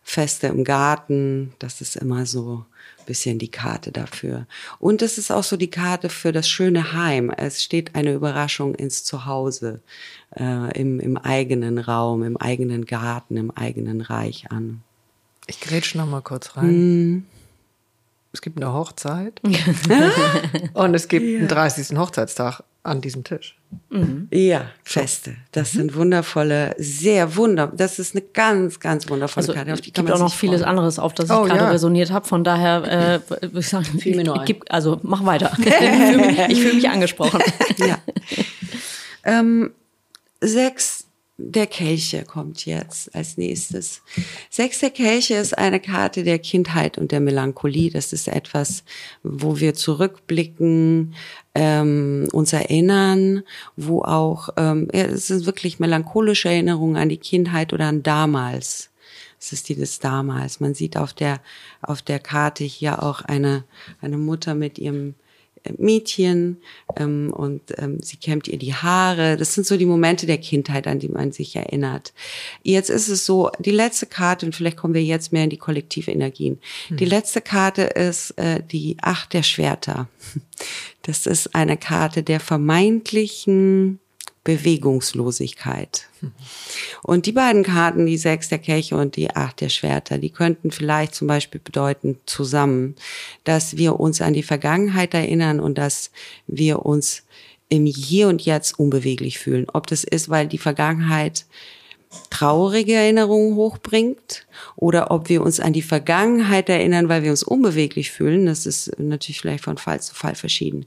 Feste im Garten. Das ist immer so bisschen die Karte dafür. Und es ist auch so die Karte für das schöne Heim. Es steht eine Überraschung ins Zuhause, äh, im, im eigenen Raum, im eigenen Garten, im eigenen Reich an. Ich grätsch noch mal kurz rein. Es gibt eine Hochzeit und es gibt einen 30. Hochzeitstag an diesem Tisch. Ja, Feste. Das sind wundervolle, sehr wunder. Das ist eine ganz, ganz wundervolle Also Karte. Auf es gibt auch noch vieles freuen. anderes, auf das ich Oh, gerade ja. resoniert habe. Von daher äh, würde ich sagen, Fiel mir nur ein. gib, also mach weiter. ich fühle mich, ich fühl mich angesprochen. ja. ähm, sechs der Kelche kommt jetzt als nächstes. Sechs der Kelche ist eine Karte der Kindheit und der Melancholie. Das ist etwas, wo wir zurückblicken, ähm, uns erinnern, wo auch, ähm, ja, es sind wirklich melancholische Erinnerungen an die Kindheit oder an damals. Es ist die des damals. Man sieht auf der, auf der Karte hier auch eine, eine Mutter mit ihrem Mädchen ähm, und ähm, sie kämmt ihr die Haare. Das sind so die Momente der Kindheit, an die man sich erinnert. Jetzt ist es so, die letzte Karte, und vielleicht kommen wir jetzt mehr in die kollektive Energien. Die letzte Karte ist äh, die Acht der Schwerter. Das ist eine Karte der vermeintlichen Bewegungslosigkeit. Und die beiden Karten, die Sechs der Kelche und die Acht der Schwerter, die könnten vielleicht zum Beispiel bedeuten zusammen, dass wir uns an die Vergangenheit erinnern und dass wir uns im Hier und Jetzt unbeweglich fühlen. Ob das ist, weil die Vergangenheit traurige Erinnerungen hochbringt oder ob wir uns an die Vergangenheit erinnern, weil wir uns unbeweglich fühlen. Das ist natürlich vielleicht von Fall zu Fall verschieden.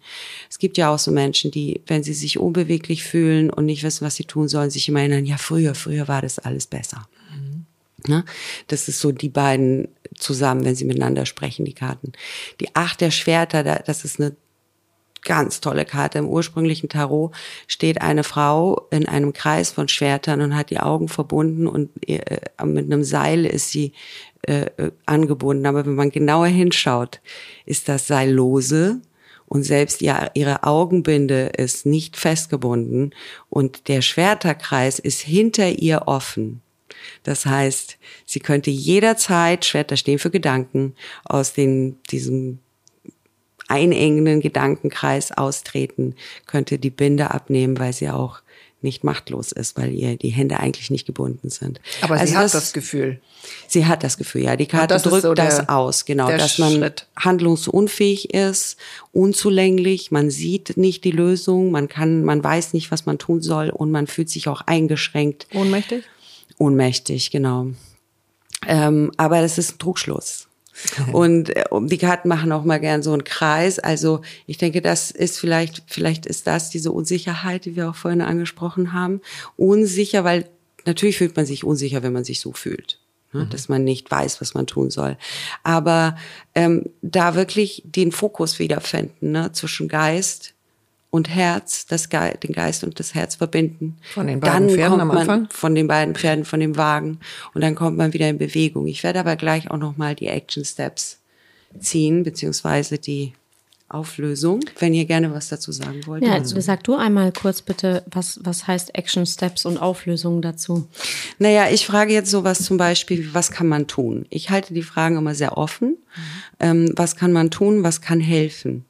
Es gibt ja auch so Menschen, die, wenn sie sich unbeweglich fühlen und nicht wissen, was sie tun sollen, sich immer erinnern, ja, früher, früher war das alles besser. Mhm. Ne? Das ist so die beiden zusammen, wenn sie miteinander sprechen, die Karten. Die Acht der Schwerter, das ist eine ganz tolle Karte. Im ursprünglichen Tarot steht eine Frau in einem Kreis von Schwertern und hat die Augen verbunden und äh, mit einem Seil ist sie äh, äh, angebunden. Aber wenn man genauer hinschaut, ist das Seil lose und selbst ja, ihre Augenbinde ist nicht festgebunden und der Schwerterkreis ist hinter ihr offen. Das heißt, sie könnte jederzeit, Schwerter stehen für Gedanken, aus den, diesem einengenden Gedankenkreis austreten, könnte die Binde abnehmen, weil sie auch nicht machtlos ist, weil ihr die Hände eigentlich nicht gebunden sind. Aber also sie hat das, das, Gefühl. Sie hat das Gefühl, ja. Die Karte drückt so das der, aus, genau, dass man Schritt. handlungsunfähig ist, unzulänglich, man sieht nicht die Lösung, man kann, man weiß nicht, was man tun soll und man fühlt sich auch eingeschränkt. Ohnmächtig? Ohnmächtig, genau. Ähm, aber das ist ein Trugschluss. Und äh, die Karten machen auch mal gern so einen Kreis. Also ich denke, das ist vielleicht, vielleicht ist das diese Unsicherheit, die wir auch vorhin angesprochen haben. Unsicher, weil natürlich fühlt man sich unsicher, wenn man sich so fühlt. Ne? Mhm. Dass man nicht weiß, was man tun soll. Aber ähm, da wirklich den Fokus wiederfinden ne? zwischen Geist, und Herz, das Ge den Geist und das Herz verbinden. Von den beiden dann Pferden am Anfang? Man, von den beiden Pferden, von dem Wagen. Und dann kommt man wieder in Bewegung. Ich werde aber gleich auch nochmal die Action Steps ziehen, beziehungsweise die Auflösung, wenn ihr gerne was dazu sagen wollt. Ja, also sag du einmal kurz bitte, was, was heißt Action Steps und Auflösung dazu? Naja, ich frage jetzt sowas zum Beispiel, was kann man tun? Ich halte die Fragen immer sehr offen. Mhm. Ähm, was kann man tun? Was kann helfen?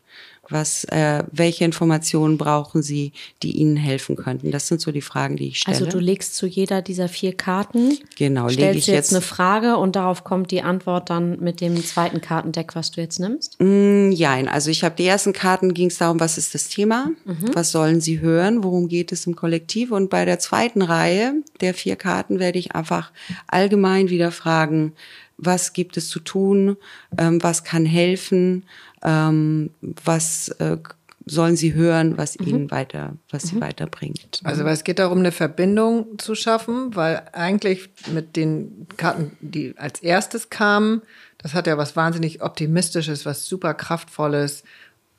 Was, äh, welche Informationen brauchen Sie, die Ihnen helfen könnten? Das sind so die Fragen, die ich stelle. Also du legst zu jeder dieser vier Karten, genau, stellst ich jetzt, jetzt eine Frage und darauf kommt die Antwort dann mit dem zweiten Kartendeck, was du jetzt nimmst? Mm, Nein, also ich habe die ersten Karten ging es darum, was ist das Thema, mhm. was sollen Sie hören, worum geht es im Kollektiv und bei der zweiten Reihe der vier Karten werde ich einfach allgemein wieder fragen, was gibt es zu tun, ähm, was kann helfen ähm, was äh, sollen sie hören, was mhm. ihnen weiter, was mhm. sie weiterbringt. Also weil es geht darum, eine Verbindung zu schaffen, weil eigentlich mit den Karten, die als erstes kamen, das hat ja was wahnsinnig Optimistisches, was super Kraftvolles.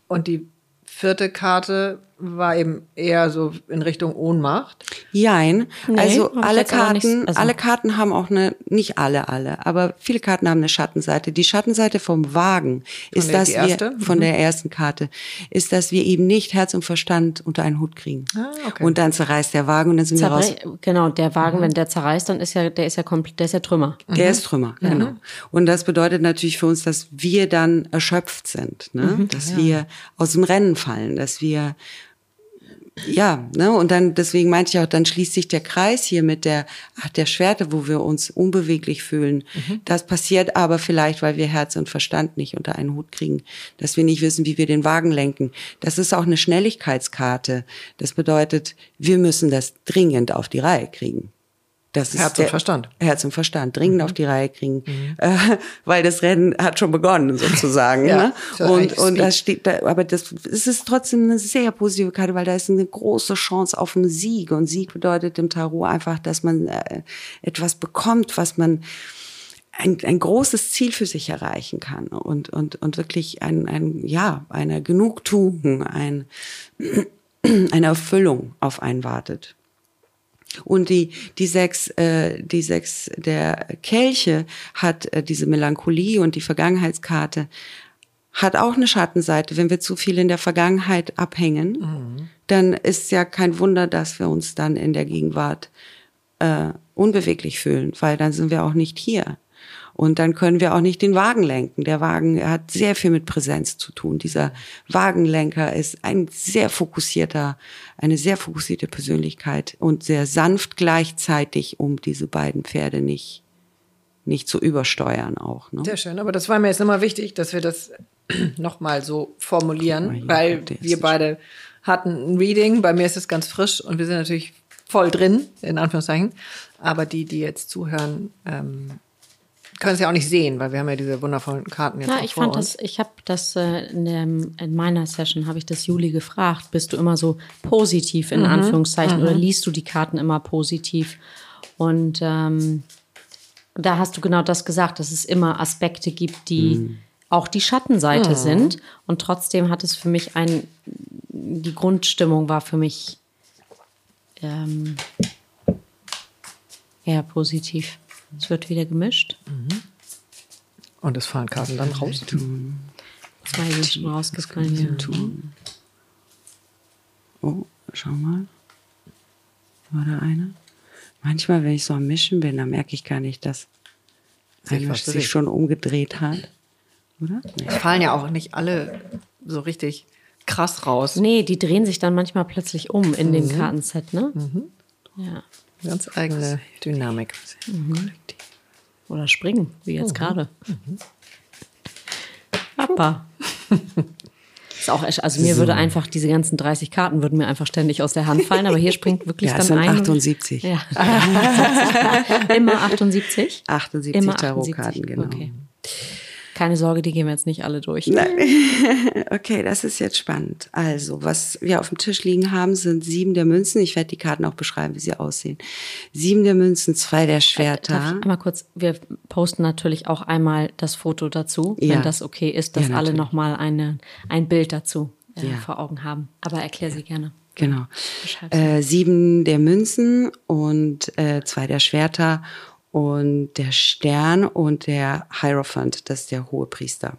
Und die vierte Karte war eben eher so in Richtung Ohnmacht. Jein. Nee, also alle Karten, also alle Karten haben auch eine, nicht alle, alle, aber viele Karten haben eine Schattenseite. Die Schattenseite vom Wagen ist, dass wir, von mhm. der ersten Karte, ist, dass wir eben nicht Herz und Verstand unter einen Hut kriegen. Ah, okay. Und dann zerreißt der Wagen und dann sind Zerre wir raus. Genau, der Wagen, mhm. wenn der zerreißt, dann ist ja, der ist ja komplett, der ist ja Trümmer. Der mhm. ist Trümmer, mhm. genau. Und das bedeutet natürlich für uns, dass wir dann erschöpft sind, ne? Mhm. dass ja. wir aus dem Rennen fallen, dass wir ja, ne, und dann, deswegen meinte ich auch, dann schließt sich der Kreis hier mit der, ach, der Schwerte, wo wir uns unbeweglich fühlen. Mhm. Das passiert aber vielleicht, weil wir Herz und Verstand nicht unter einen Hut kriegen, dass wir nicht wissen, wie wir den Wagen lenken. Das ist auch eine Schnelligkeitskarte. Das bedeutet, wir müssen das dringend auf die Reihe kriegen. Das Herz und der, Verstand. Herz und Verstand dringend mhm. auf die Reihe kriegen, mhm. äh, weil das Rennen hat schon begonnen sozusagen. ja, ne? Und und das steht, da, aber das es ist trotzdem eine sehr positive Karte, weil da ist eine große Chance auf einen Sieg und Sieg bedeutet im Tarot einfach, dass man äh, etwas bekommt, was man ein, ein großes Ziel für sich erreichen kann und und und wirklich ein ein ja eine Genugtuung, ein eine Erfüllung auf einen wartet. Und die, die sechs, äh, die sechs der Kelche hat äh, diese Melancholie und die Vergangenheitskarte hat auch eine Schattenseite. Wenn wir zu viel in der Vergangenheit abhängen, mhm. dann ist ja kein Wunder, dass wir uns dann in der Gegenwart äh, unbeweglich fühlen, weil dann sind wir auch nicht hier. Und dann können wir auch nicht den Wagen lenken. Der Wagen hat sehr viel mit Präsenz zu tun. Dieser Wagenlenker ist ein sehr fokussierter, eine sehr fokussierte Persönlichkeit und sehr sanft gleichzeitig, um diese beiden Pferde nicht, nicht zu übersteuern auch. Ne? Sehr schön. Aber das war mir jetzt immer wichtig, dass wir das nochmal so formulieren, weil wir beide hatten ein Reading. Bei mir ist es ganz frisch und wir sind natürlich voll drin, in Anführungszeichen. Aber die, die jetzt zuhören, ähm, können es ja auch nicht sehen, weil wir haben ja diese wundervollen Karten jetzt auch ich vor fand uns. das, ich habe das äh, in, dem, in meiner Session habe ich das Juli gefragt. Bist du immer so positiv in Anführungszeichen oder liest du die Karten immer positiv? Und ähm, da hast du genau das gesagt, dass es immer Aspekte gibt, die auch die Schattenseite sind. Und trotzdem hat es für mich ein, die Grundstimmung war für mich ähm, eher positiv. Es wird wieder gemischt. Und es fallen Karten dann raus. Zwei sind schon rausgefallen. Ja. Oh, schau mal. War da eine? Manchmal, wenn ich so am Mischen bin, dann merke ich gar nicht, dass Sich einer sich bewegt. schon umgedreht hat. Oder? Nee. Es fallen ja auch nicht alle so richtig krass raus. Nee, die drehen sich dann manchmal plötzlich um in dem Kartenset, ne? Ja. Ganz eigene Dynamik. Oder springen, wie jetzt gerade. Papa. Ist auch, also mir würde einfach diese ganzen 30 Karten würden mir einfach ständig aus der Hand fallen, aber hier springt wirklich Ja, dann es sind ein. 78. Ja. Immer 78? 78 Immer Tarotkarten, genau. Okay. Keine Sorge, die gehen wir jetzt nicht alle durch. Okay, das ist jetzt spannend. Also, was wir auf dem Tisch liegen haben, sind sieben der Münzen. Ich werde die Karten auch beschreiben, wie sie aussehen. Sieben der Münzen, zwei der Darf Schwerter. ich einmal kurz, wir posten natürlich auch einmal das Foto dazu, Ja. wenn das okay ist, dass Ja, alle nochmal eine, ein Bild dazu äh, Ja. vor Augen haben. Aber erklär sie gerne. Genau. Äh, sieben der Münzen und äh, zwei der Schwerter und der Stern und der Hierophant, das ist der hohe Priester.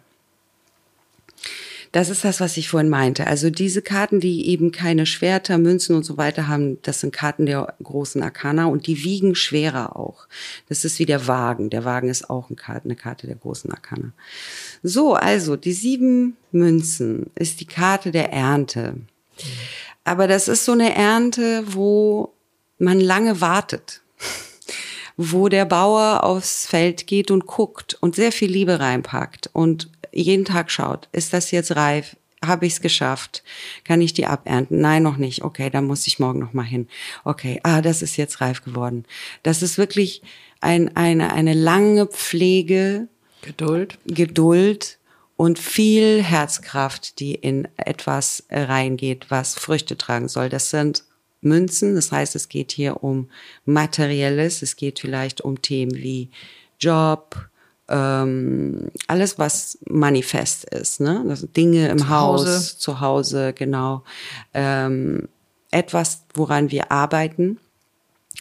Das ist das, was ich vorhin meinte. Also diese Karten, die eben keine Schwerter, Münzen und so weiter haben, das sind Karten der großen Arkana und die wiegen schwerer auch. Das ist wie der Wagen. Der Wagen ist auch eine Karte, der großen Arkana. So, also die sieben Münzen ist die Karte der Ernte. Aber das ist so eine Ernte, wo man lange wartet. Wo der Bauer aufs Feld geht und guckt und sehr viel Liebe reinpackt und jeden Tag schaut, ist das jetzt reif? Habe ich es geschafft? Kann ich die abernten? Nein, noch nicht. Okay, dann muss ich morgen noch mal hin. Okay, ah, das ist jetzt reif geworden. Das ist wirklich ein, eine, eine lange Pflege, Geduld. Geduld und viel Herzkraft, die in etwas reingeht, was Früchte tragen soll. Das sind Münzen, das heißt, es geht hier um Materielles, es geht vielleicht um Themen wie Job, ähm, alles, was manifest ist, ne? Also Dinge im Zu Haus, Hause. zu Hause, genau. Ähm, etwas, woran wir arbeiten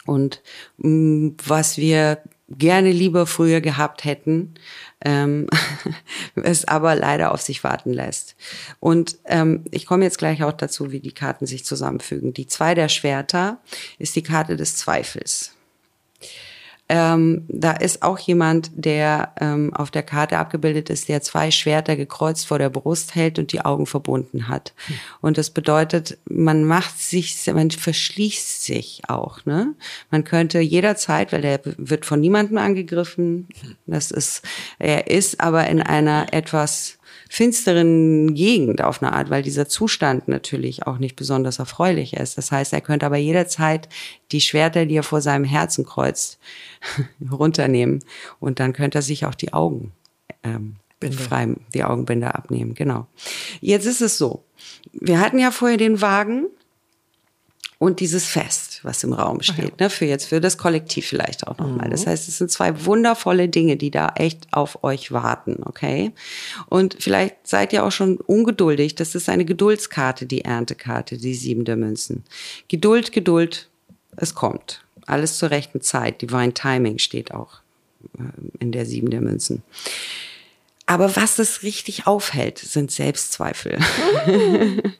und mh, was wir gerne lieber früher gehabt hätten, ähm, es aber leider auf sich warten lässt. Und ähm, ich komme jetzt gleich auch dazu, wie die Karten sich zusammenfügen. Die zwei der Schwerter ist die Karte des Zweifels. Ähm, da ist auch jemand, der ähm, auf der Karte abgebildet ist, der zwei Schwerter gekreuzt vor der Brust hält und die Augen verbunden hat. Und das bedeutet, man macht sich, man verschließt sich auch. Ne? Man könnte jederzeit, weil er wird von niemandem angegriffen. Das ist, er ist aber in einer etwas finsteren Gegend auf eine Art, weil dieser Zustand natürlich auch nicht besonders erfreulich ist. Das heißt, er könnte aber jederzeit die Schwerter, die er vor seinem Herzen kreuzt, runternehmen und dann könnte er sich auch die Augen ähm, frei, die Augenbinder abnehmen. Genau. Jetzt ist es so. Wir hatten ja vorher den Wagen und dieses Fest, was im Raum steht, ne, für jetzt für das Kollektiv vielleicht auch nochmal. Das heißt, es sind zwei wundervolle Dinge, die da echt auf euch warten, okay? Und vielleicht seid ihr auch schon ungeduldig. Das ist eine Geduldskarte, die Erntekarte, die sieben der Münzen. Geduld, Geduld, es kommt. Alles zur rechten Zeit. Divine Timing steht auch äh, in der sieben der Münzen. Aber was es richtig aufhält, sind Selbstzweifel.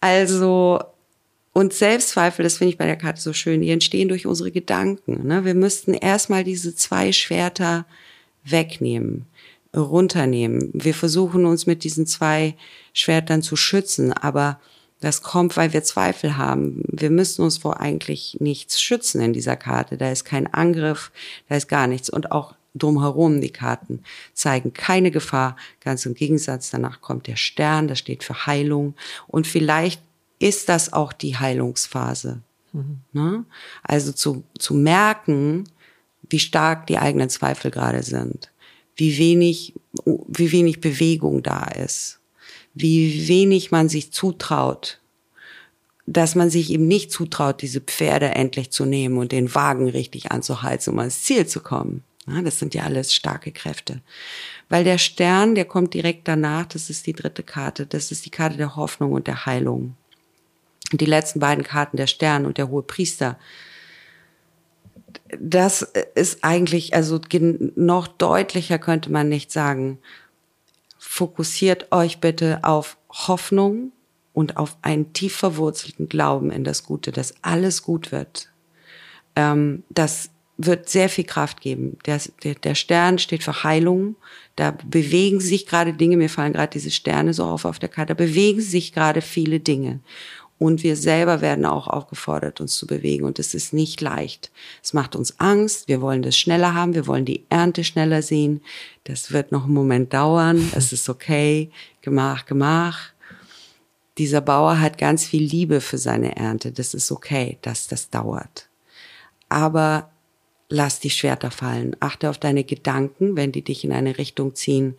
also, und Selbstzweifel, das finde ich bei der Karte so schön, die entstehen durch unsere Gedanken. Ne? Wir müssten erstmal diese zwei Schwerter wegnehmen, runternehmen. Wir versuchen uns mit diesen zwei Schwertern zu schützen, aber das kommt, weil wir Zweifel haben. Wir müssen uns vor eigentlich nichts schützen in dieser Karte. Da ist kein Angriff, da ist gar nichts. Und auch drumherum, die Karten zeigen keine Gefahr. Ganz im Gegensatz, danach kommt der Stern, das steht für Heilung. Und vielleicht ist das auch die Heilungsphase. Mhm. Ne? Also zu, zu merken, wie stark die eigenen Zweifel gerade sind, wie wenig, wie wenig Bewegung da ist, wie wenig man sich zutraut, dass man sich eben nicht zutraut, diese Pferde endlich zu nehmen und den Wagen richtig anzuheizen, um ans Ziel zu kommen. Ja, das sind ja alles starke Kräfte. Weil der Stern, der kommt direkt danach, das ist die dritte Karte, das ist die Karte der Hoffnung und der Heilung. Die letzten beiden Karten, der Stern und der hohe Priester, das ist eigentlich, also noch deutlicher könnte man nicht sagen. Fokussiert euch bitte auf Hoffnung und auf einen tief verwurzelten Glauben in das Gute, dass alles gut wird. Ähm, das wird sehr viel Kraft geben. Der, der Stern steht für Heilung. Da bewegen sich gerade Dinge, mir fallen gerade diese Sterne so auf auf der Karte, da bewegen sich gerade viele Dinge. Und wir selber werden auch aufgefordert, uns zu bewegen. Und es ist nicht leicht. Es macht uns Angst. Wir wollen das schneller haben. Wir wollen die Ernte schneller sehen. Das wird noch einen Moment dauern. Es ist okay. Gemach, gemach. Dieser Bauer hat ganz viel Liebe für seine Ernte. Das ist okay, dass das dauert. Aber lass die Schwerter fallen. Achte auf deine Gedanken, wenn die dich in eine Richtung ziehen,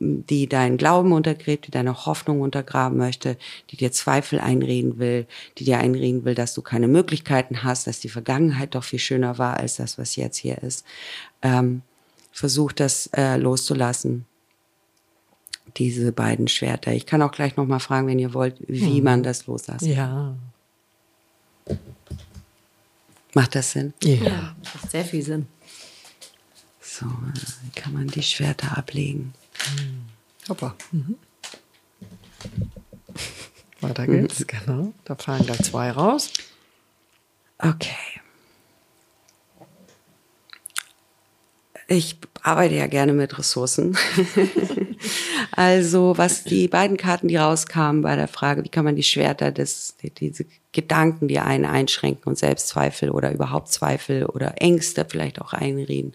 die deinen Glauben untergräbt, die deine Hoffnung untergraben möchte, die dir Zweifel einreden will, die dir einreden will, dass du keine Möglichkeiten hast, dass die Vergangenheit doch viel schöner war als das, was jetzt hier ist. Ähm, versuch das äh, loszulassen. Diese beiden Schwerter. Ich kann auch gleich noch mal fragen, wenn ihr wollt, wie hm. man das loslassen. Ja. Macht das Sinn? Ja, ja macht sehr viel Sinn. So, wie kann man die Schwerter ablegen? Hm. Hoppa. Mhm. Weiter geht's, mhm. genau. Da fallen gleich zwei raus. Okay. Ich arbeite ja gerne mit Ressourcen. also, was die beiden Karten, die rauskamen bei der Frage, wie kann man die Schwerter des, diese Gedanken, die einen einschränken und Selbstzweifel oder überhaupt Zweifel oder Ängste vielleicht auch einreden,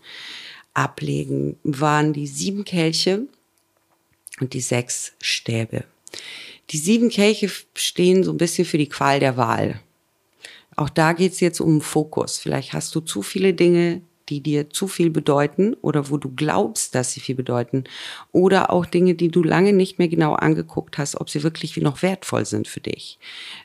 ablegen, waren die sieben Kelche und die sechs Stäbe. Die sieben Kelche stehen so ein bisschen für die Qual der Wahl. Auch da geht es jetzt um Fokus. Vielleicht hast du zu viele Dinge, die dir zu viel bedeuten oder wo du glaubst, dass sie viel bedeuten. Oder auch Dinge, die du lange nicht mehr genau angeguckt hast, ob sie wirklich noch wertvoll sind für dich.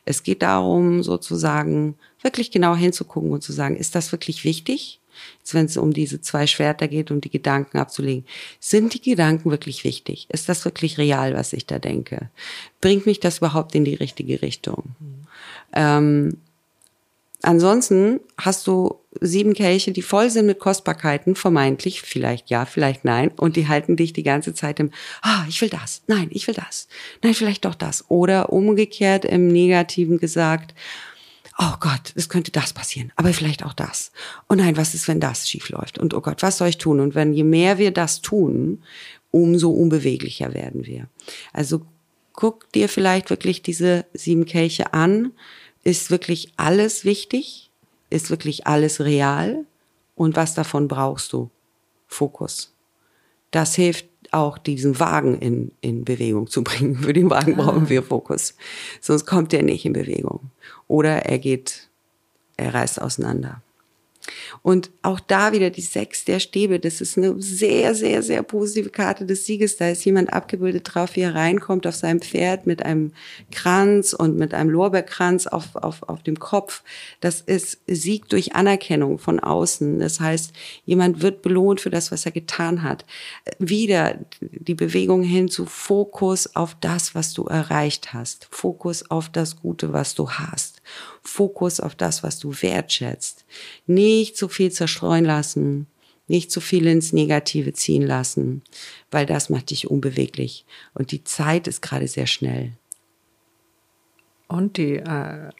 Es geht darum, sozusagen wirklich genau hinzugucken und zu sagen, ist das wirklich wichtig? Jetzt, wenn es um diese zwei Schwerter geht, um die Gedanken abzulegen. Sind die Gedanken wirklich wichtig? Ist das wirklich real, was ich da denke? Bringt mich das überhaupt in die richtige Richtung? Mhm. Ähm, ansonsten hast du sieben Kelche, die voll sind mit Kostbarkeiten, vermeintlich, vielleicht ja, vielleicht nein, und die halten dich die ganze Zeit im, ah, ich will das, nein, ich will das, nein, vielleicht doch das. Oder umgekehrt im Negativen gesagt, oh Gott, es könnte das passieren, aber vielleicht auch das. Oh nein, was ist, wenn das schief läuft? Und oh Gott, was soll ich tun? Und wenn je mehr wir das tun, umso unbeweglicher werden wir. Also guck dir vielleicht wirklich diese sieben Kelche an. Ist wirklich alles wichtig? ist wirklich alles real und was davon brauchst du? Fokus. Das hilft auch diesen Wagen in, in Bewegung zu bringen. Für den Wagen ah. brauchen wir Fokus. Sonst kommt er nicht in Bewegung. Oder er geht, er reißt auseinander. Und auch da wieder die sechs der Stäbe. Das ist eine sehr, sehr, sehr positive Karte des Sieges. Da ist jemand abgebildet drauf, wie er reinkommt auf seinem Pferd mit einem Kranz und mit einem Lorbeerkranz auf, auf, auf dem Kopf. Das ist Sieg durch Anerkennung von außen. Das heißt, jemand wird belohnt für das, was er getan hat. Wieder die Bewegung hin zu Fokus auf das, was du erreicht hast. Fokus auf das Gute, was du hast. Fokus auf das, was du wertschätzt. Nicht zu viel zerstreuen lassen, nicht zu viel ins Negative ziehen lassen, weil das macht dich unbeweglich. Und die Zeit ist gerade sehr schnell. Und die äh,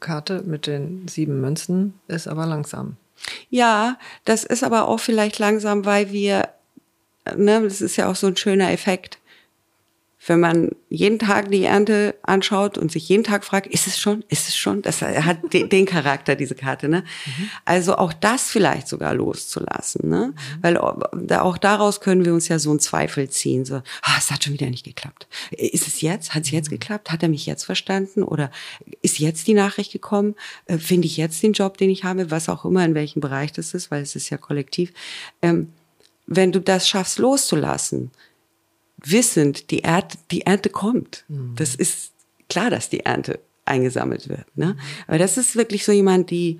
Karte mit den sieben Münzen ist aber langsam. Ja, das ist aber auch vielleicht langsam, weil wir, ne, das ist ja auch so ein schöner Effekt wenn man jeden Tag die Ernte anschaut und sich jeden Tag fragt, ist es schon, ist es schon? Das hat den Charakter, diese Karte. Ne? Mhm. Also auch das vielleicht sogar loszulassen. Ne? Mhm. Weil auch daraus können wir uns ja so einen Zweifel ziehen. So, ah, es hat schon wieder nicht geklappt. Ist es jetzt? Hat es jetzt mhm. geklappt? Hat er mich jetzt verstanden? Oder ist jetzt die Nachricht gekommen? Äh, finde ich jetzt den Job, den ich habe? Was auch immer, in welchem Bereich das ist, weil es ist ja kollektiv. Ähm, wenn du das schaffst loszulassen, wissend, die Ernte, die Ernte kommt. Mhm. Das ist klar, dass die Ernte eingesammelt wird. Ne? Aber das ist wirklich so jemand, die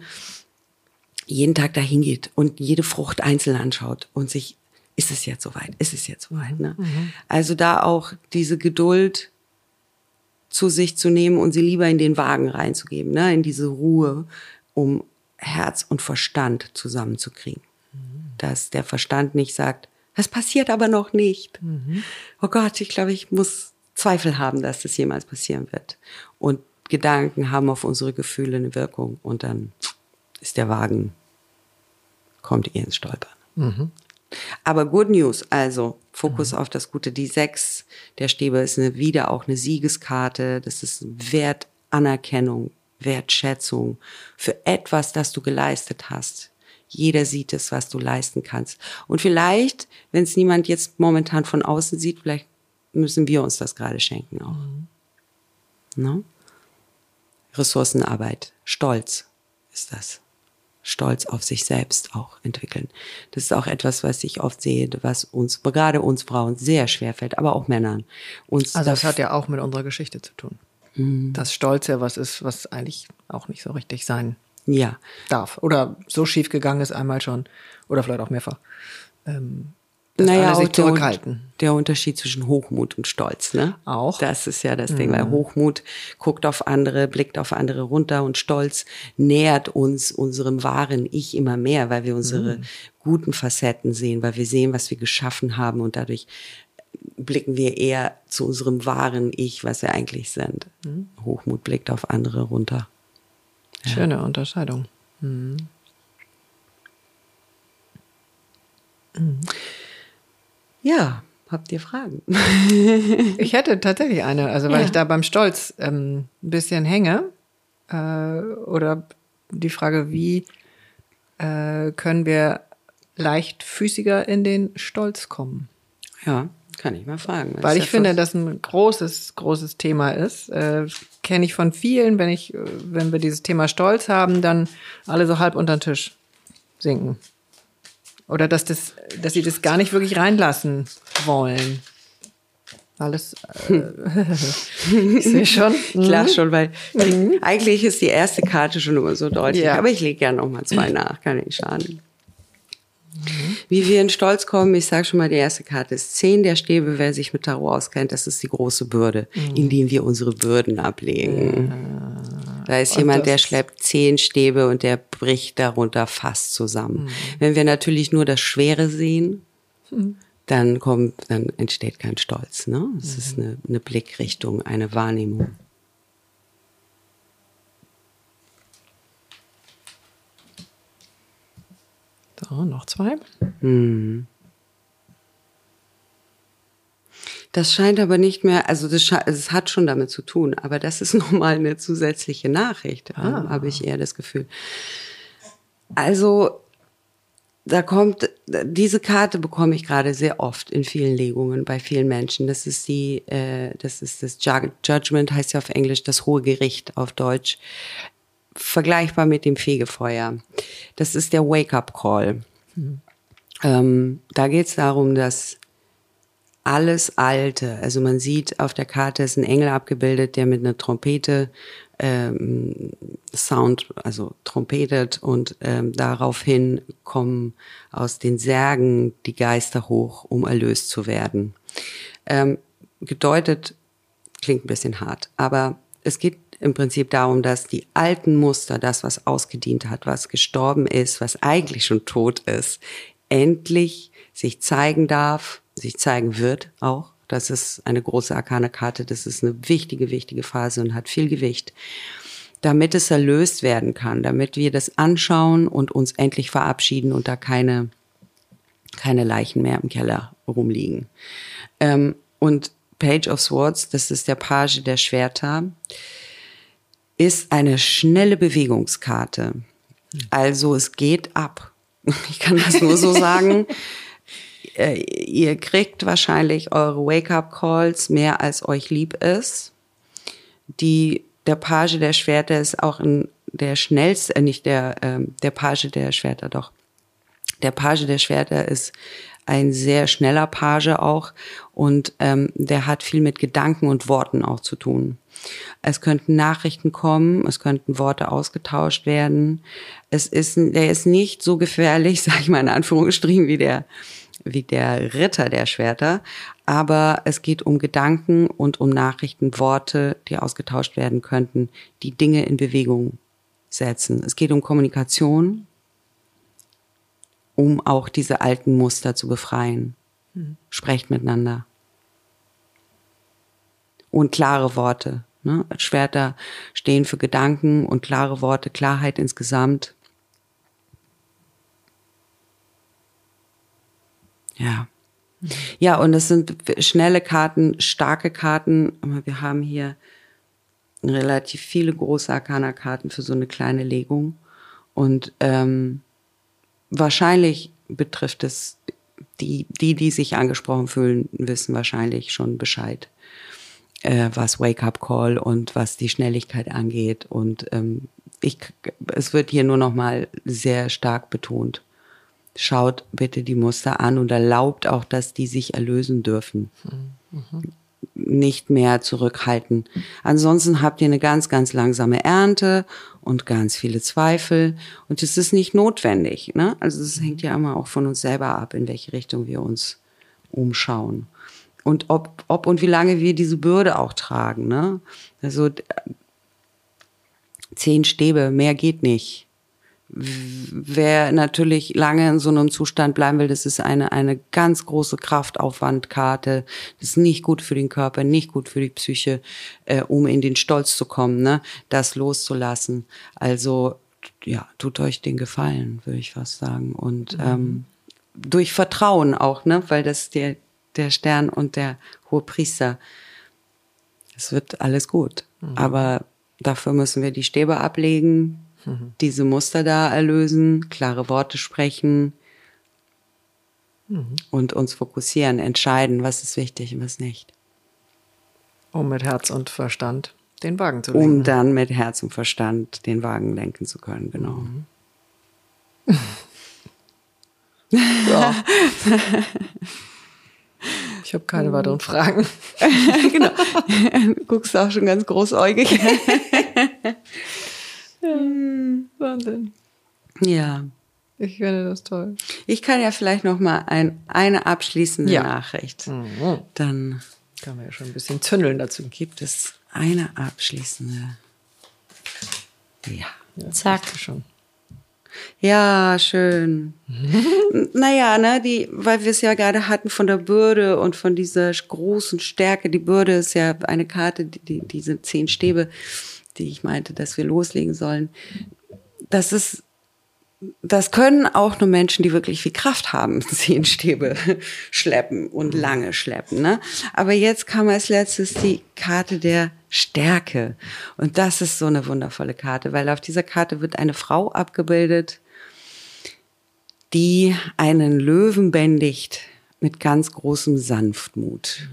jeden Tag dahin geht und jede Frucht einzeln anschaut und sich, ist es jetzt soweit? Ist es jetzt soweit? Ne? Mhm. Also da auch diese Geduld zu sich zu nehmen und sie lieber in den Wagen reinzugeben, ne? in diese Ruhe, um Herz und Verstand zusammenzukriegen. Mhm. Dass der Verstand nicht sagt, das passiert aber noch nicht. Mhm. Oh Gott, ich glaube, ich muss Zweifel haben, dass das jemals passieren wird. Und Gedanken haben auf unsere Gefühle eine Wirkung und dann ist der Wagen, kommt ihr ins Stolpern. Mhm. Aber Good News, also Fokus mhm. auf das Gute. Die sechs der Stäbe ist eine, wieder auch eine Siegeskarte. Das ist Wertanerkennung, Wertschätzung für etwas, das du geleistet hast. Jeder sieht es, was du leisten kannst. Und vielleicht, wenn es niemand jetzt momentan von außen sieht, vielleicht müssen wir uns das gerade schenken auch. Mhm. Ne? Ressourcenarbeit, Stolz ist das. Stolz auf sich selbst auch entwickeln. Das ist auch etwas, was ich oft sehe, was uns, gerade uns Frauen sehr schwer fällt, aber auch Männern. Uns also das hat ja auch mit unserer Geschichte zu tun. Mhm. Dass Stolz ja was ist, was eigentlich auch nicht so richtig sein ja. darf. Oder so schief gegangen ist einmal schon. Oder vielleicht auch mehrfach. Ähm, naja, auch der, der, Unterschied zwischen Hochmut und Stolz, ne? Auch. Das ist ja das mhm. Ding, weil. Hochmut guckt auf andere, blickt auf andere runter und Stolz nähert uns unserem wahren Ich immer mehr, weil wir unsere mhm. guten Facetten sehen, weil wir sehen, was wir geschaffen haben und dadurch blicken wir eher zu unserem wahren Ich, was wir eigentlich sind. Mhm. Hochmut blickt auf andere runter. Schöne Unterscheidung. Mhm. Ja, habt ihr Fragen? ich hätte tatsächlich eine, also weil ja. ich da beim Stolz ähm, ein bisschen hänge. Äh, oder die Frage, wie äh, können wir leichtfüßiger in den Stolz kommen? Ja. Kann ich mal fragen. Weil ich finde, dass ein großes, großes Thema ist. Äh, Kenne ich von vielen, wenn ich, äh, wenn wir dieses Thema Stolz haben, dann alle so halb unter den Tisch sinken. Oder dass das, dass sie das gar nicht wirklich reinlassen wollen. Alles. Äh, ich sehe schon. Klar schon, weil mhm. eigentlich ist die erste Karte schon immer so deutlich. Ja. Aber ich lege gerne noch mal zwei nach, kann nicht schaden. Wie wir in Stolz kommen, ich sage schon mal, die erste Karte ist 10 der Stäbe. Wer sich mit Tarot auskennt, das ist die große Bürde, mhm. indem wir unsere Bürden ablegen. Ja. Da ist und jemand, der schleppt zehn Stäbe und der bricht darunter fast zusammen. Mhm. Wenn wir natürlich nur das Schwere sehen, mhm. dann kommt, dann entsteht kein Stolz. Ne? Es ist mhm. eine, eine Blickrichtung, eine Wahrnehmung. So, noch zwei. Hm. Das scheint aber nicht mehr, also das, es hat schon damit zu tun, aber das ist nochmal eine zusätzliche Nachricht, ah. habe ich eher das Gefühl. Also da kommt, diese Karte bekomme ich gerade sehr oft in vielen Legungen bei vielen Menschen. Das ist die, äh, das ist das Judgment, heißt ja auf Englisch das Hohe Gericht auf Deutsch vergleichbar mit dem Fegefeuer. Das ist der Wake-up-Call. Mhm. Ähm, da geht es darum, dass alles Alte, also man sieht auf der Karte ist ein Engel abgebildet, der mit einer Trompete ähm, Sound, also trompetet und ähm, daraufhin kommen aus den Särgen die Geister hoch, um erlöst zu werden. Ähm, gedeutet klingt ein bisschen hart, aber es geht im Prinzip darum, dass die alten Muster, das, was ausgedient hat, was gestorben ist, was eigentlich schon tot ist, endlich sich zeigen darf, sich zeigen wird auch. Das ist eine große Arkane-Karte. Das ist eine wichtige, wichtige Phase und hat viel Gewicht. Damit es erlöst werden kann, damit wir das anschauen und uns endlich verabschieden und da keine, keine Leichen mehr im Keller rumliegen. Ähm, und Page of Swords, das ist der Page der Schwerter, ist eine schnelle Bewegungskarte. Also es geht ab. Ich kann das nur so sagen. Äh, ihr kriegt wahrscheinlich eure Wake-up-Calls mehr als euch lieb ist. Die, der Page der Schwerter ist auch ein, der schnellste, äh, nicht der, ähm, der Page der Schwerter, doch. Der Page der Schwerter ist ein sehr schneller Page auch und ähm, der hat viel mit Gedanken und Worten auch zu tun. Es könnten Nachrichten kommen, es könnten Worte ausgetauscht werden. Es ist, der ist nicht so gefährlich, sage ich mal in Anführungsstrichen, wie der wie der Ritter der Schwerter, aber es geht um Gedanken und um Nachrichten, Worte, die ausgetauscht werden könnten, die Dinge in Bewegung setzen. Es geht um Kommunikation, um auch diese alten Muster zu befreien. Mhm. Sprecht miteinander. Und klare Worte. Ne? Schwerter stehen für Gedanken und klare Worte, Klarheit insgesamt. Ja. Ja, und es sind schnelle Karten, starke Karten. Wir haben hier relativ viele große Arcana-Karten für so eine kleine Legung. Und ähm, wahrscheinlich betrifft es die, die, die sich angesprochen fühlen, wissen wahrscheinlich schon Bescheid, äh, was Wake-up Call und was die Schnelligkeit angeht. Und ähm, ich, es wird hier nur noch mal sehr stark betont. Schaut bitte die Muster an und erlaubt auch, dass die sich erlösen dürfen. Mhm nicht mehr zurückhalten. Ansonsten habt ihr eine ganz, ganz langsame Ernte und ganz viele Zweifel. Und es ist nicht notwendig. Ne? Also es hängt ja immer auch von uns selber ab, in welche Richtung wir uns umschauen. Und ob, ob und wie lange wir diese Bürde auch tragen. Ne? Also zehn Stäbe, mehr geht nicht wer natürlich lange in so einem Zustand bleiben will, das ist eine, eine ganz große Kraftaufwandkarte. Das ist nicht gut für den Körper, nicht gut für die Psyche, äh, um in den Stolz zu kommen, ne? das loszulassen. Also ja, tut euch den Gefallen, würde ich fast sagen. Und mhm. ähm, durch Vertrauen auch, ne? weil das der, der Stern und der hohe Priester, es wird alles gut. Mhm. Aber dafür müssen wir die Stäbe ablegen, mhm. diese Muster da erlösen, klare Worte sprechen mhm. und uns fokussieren, entscheiden, was ist wichtig und was nicht. Um mit Herz und Verstand den Wagen zu lenken. Um dann mit Herz und Verstand den Wagen lenken zu können, genau. Mhm. ja. Ich habe keine weiteren Fragen. genau. Du guckst auch schon ganz großäugig. Hm, Wahnsinn. Ja. Ich finde das toll. Ich kann ja vielleicht noch mal ein, eine abschließende ja. Nachricht. Mhm. Dann kann man ja schon ein bisschen zündeln dazu. Gibt es eine abschließende? Ja. ja Zack. Schon. Ja, schön. naja, ne, die, weil wir es ja gerade hatten von der Bürde und von dieser großen Stärke. Die Bürde ist ja eine Karte, die, die, diese zehn Stäbe die ich meinte, dass wir loslegen sollen. Das ist, das können auch nur Menschen, die wirklich viel Kraft haben, zehn Stäbe schleppen und lange schleppen. Ne? Aber jetzt kam als letztes die Karte der Stärke. Und das ist so eine wundervolle Karte, weil auf dieser Karte wird eine Frau abgebildet, die einen Löwen bändigt mit ganz großem Sanftmut.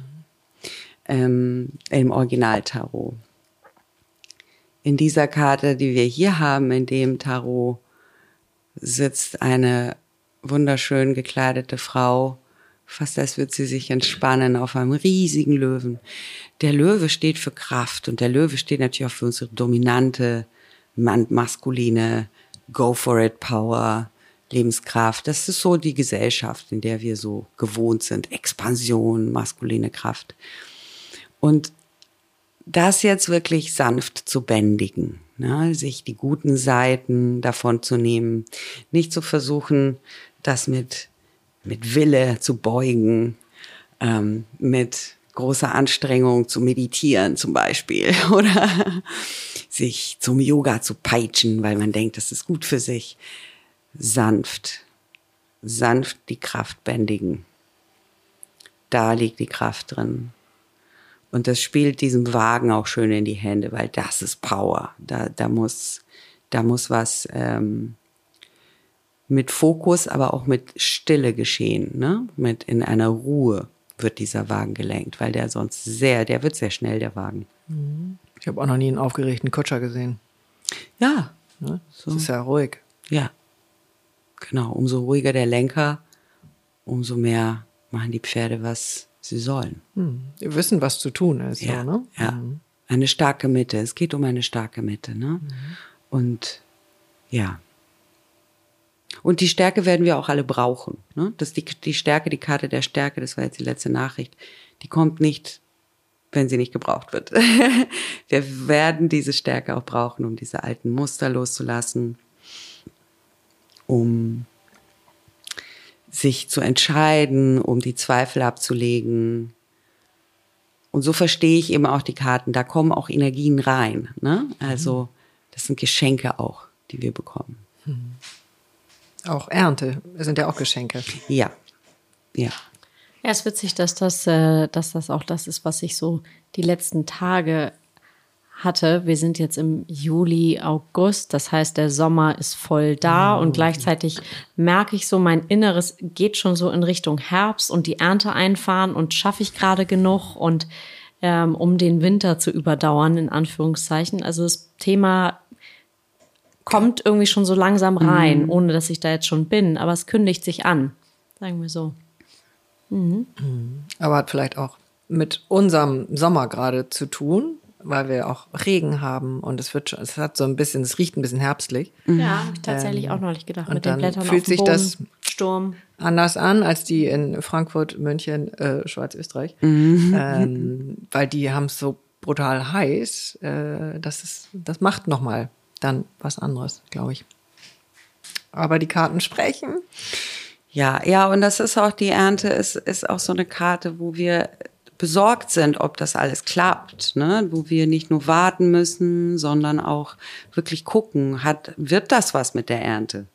Ähm, Im Original-Tarot in dieser Karte, die wir hier haben, in dem Tarot, sitzt eine wunderschön gekleidete Frau, fast als würde sie sich entspannen auf einem riesigen Löwen. Der Löwe steht für Kraft und der Löwe steht natürlich auch für unsere dominante, maskuline, go for it Power, Lebenskraft. Das ist so die Gesellschaft, in der wir so gewohnt sind. Expansion, maskuline Kraft. Und das jetzt wirklich sanft zu bändigen, ne? sich die guten Seiten davon zu nehmen, nicht zu versuchen, das mit, mit Wille zu beugen, ähm, mit großer Anstrengung zu meditieren zum Beispiel oder sich zum Yoga zu peitschen, weil man denkt, das ist gut für sich. Sanft, sanft die Kraft bändigen. Da liegt die Kraft drin. Und das spielt diesem Wagen auch schön in die Hände, weil das ist Power. Da, da muss, da muss was ähm, mit Fokus, aber auch mit Stille geschehen, ne? Mit in einer Ruhe wird dieser Wagen gelenkt, weil der sonst sehr, der wird sehr schnell, der Wagen. Ich habe auch noch nie einen aufgeregten Kutscher gesehen. Ja. Ne? Das ist ja ruhig. Ja. Genau. Umso ruhiger der Lenker, umso mehr machen die Pferde, was sie sollen. Hm. Wir wissen, was zu tun ist. Ja. So, ne? ja. Eine starke Mitte. Es geht um eine starke Mitte, ne? Und ja. Und die Stärke werden wir auch alle brauchen. Ne? Das die, die Stärke, die Karte der Stärke, das war jetzt die letzte Nachricht, die kommt nicht, wenn sie nicht gebraucht wird. wir werden diese Stärke auch brauchen, um diese alten Muster loszulassen, um sich zu entscheiden, um die Zweifel abzulegen. Und so verstehe ich eben auch die Karten. Da kommen auch Energien rein. Ne? Also das sind Geschenke auch, die wir bekommen. Auch Ernte sind ja auch Geschenke. Ja, ja. Ja, es ist witzig, dass das, äh, dass das auch das ist, was ich so die letzten Tage hatte. Wir sind jetzt im Juli, August, das heißt, der Sommer ist voll da. Und gleichzeitig merke ich so, mein Inneres geht schon so in Richtung Herbst und die Ernte einfahren und schaffe ich gerade genug und ähm, um den Winter zu überdauern, in Anführungszeichen. Also das Thema kommt irgendwie schon so langsam rein, ohne dass ich da jetzt schon bin, aber es kündigt sich an, sagen wir so. Aber hat vielleicht auch mit unserem Sommer gerade zu tun, weil wir auch Regen haben und es wird schon, es hat so ein bisschen, es riecht ein bisschen herbstlich. Ja, habe ich tatsächlich auch neulich gedacht. und Mit den dann Blättern fühlt auf dem sich Boden, das- Sturm. Anders an als die in Frankfurt, München, äh, Schweiz, Österreich, ähm, weil die haben es so brutal heiß. Äh, das ist, das macht noch mal dann was anderes, glaube ich. Aber die Karten sprechen. Ja, ja, und das ist auch die Ernte, ist, ist auch so eine Karte, wo wir besorgt sind, ob das alles klappt, ne? wo wir nicht nur warten müssen, sondern auch wirklich gucken, hat, wird das was mit der Ernte?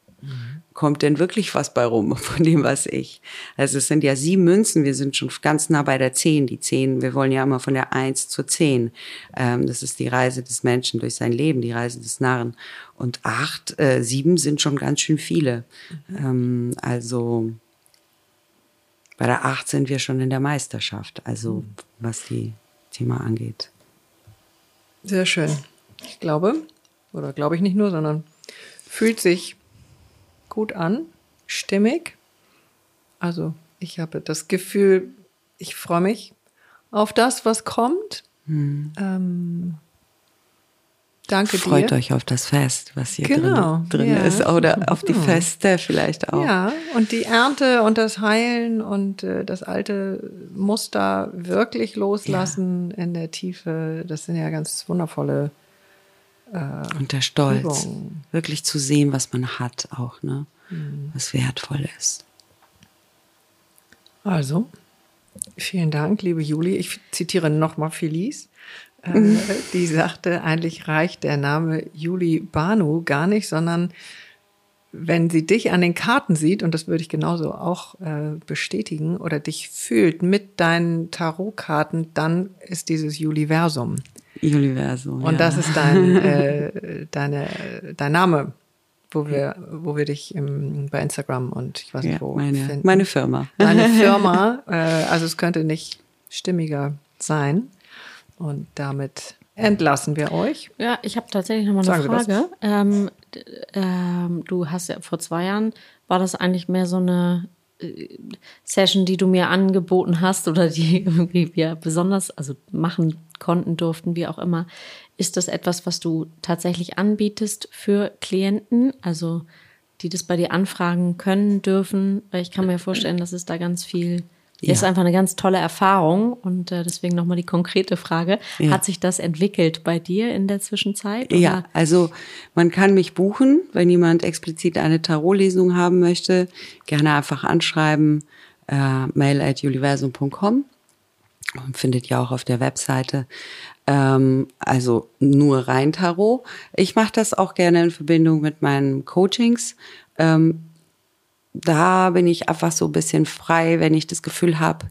Kommt denn wirklich was bei rum von dem, was ich? Also es sind ja sieben Münzen, wir sind schon ganz nah bei der zehn. Die zehn, wir wollen ja immer von der eins zur zehn. Ähm, das ist die Reise des Menschen durch sein Leben, die Reise des Narren. Und acht, äh, sieben sind schon ganz schön viele. Ähm, also bei der acht sind wir schon in der Meisterschaft, also was die Thema angeht. Sehr schön. Ich glaube, oder glaube ich nicht nur, sondern fühlt sich gut an, stimmig. Also ich habe das Gefühl, ich freue mich auf das, was kommt. Ähm, danke Freut dir. euch auf das Fest, was hier Genau, drin, drin ja. ist. Oder auf die Feste vielleicht auch. Ja, und die Ernte und das Heilen und äh, das alte Muster wirklich loslassen in der Tiefe, das sind ja ganz wundervolle Und der Stolz. Übung. Wirklich zu sehen, was man hat auch, ne? Mhm. Was wertvoll ist. Also, vielen Dank, liebe Juli. Ich zitiere nochmal Felice. Äh, die sagte, eigentlich reicht der Name Juli Banu gar nicht, sondern wenn sie dich an den Karten sieht, und das würde ich genauso auch äh, bestätigen, oder dich fühlt mit deinen Tarotkarten, dann ist dieses Juliversum. Universum. Und ja. das ist dein, äh, deine, dein Name, wo wir, wo wir dich im, bei Instagram und ich weiß ja, nicht wo meine, finden. meine Firma. Deine Firma, äh, also es könnte nicht stimmiger sein. Und damit entlassen wir euch. Ja, ich habe tatsächlich noch mal eine Frage. Ähm, ähm, du hast ja vor zwei Jahren, war das eigentlich mehr so eine äh, Session, die du mir angeboten hast oder die irgendwie wir besonders, also machen konnten, durften, wie auch immer. Ist das etwas, was du tatsächlich anbietest für Klienten, also die das bei dir anfragen können, dürfen? Weil ich kann mir vorstellen, dass es da ganz viel Ja. ist einfach eine ganz tolle Erfahrung und äh, deswegen nochmal die konkrete Frage. Ja. Hat sich das entwickelt bei dir in der Zwischenzeit? oder? Ja, also man kann mich buchen, wenn jemand explizit eine Tarotlesung haben möchte. Gerne einfach anschreiben, äh, mail at universum.com. Findet ja auch auf der Webseite. Ähm, also nur rein Tarot. Ich mache das auch gerne in Verbindung mit meinen Coachings. Ähm, da bin ich einfach so ein bisschen frei, wenn ich das Gefühl habe,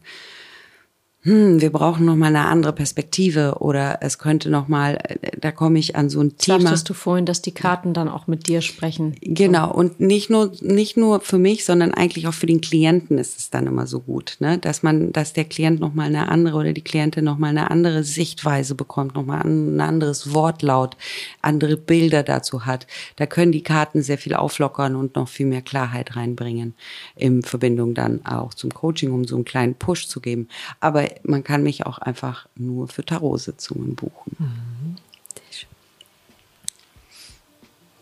hm, wir brauchen noch mal eine andere Perspektive oder es könnte noch mal, da komme ich an so ein Thema. Sagtest du vorhin, dass die Karten dann auch mit dir sprechen? Genau und nicht nur nicht nur für mich, sondern eigentlich auch für den Klienten ist es dann immer so gut, ne, dass man, dass der Klient noch mal eine andere oder die Klientin noch mal eine andere Sichtweise bekommt, noch mal ein anderes Wortlaut, andere Bilder dazu hat. Da können die Karten sehr viel auflockern und noch viel mehr Klarheit reinbringen in Verbindung dann auch zum Coaching, um so einen kleinen Push zu geben. Aber man kann mich auch einfach nur für Tarotsitzungen buchen. Mhm.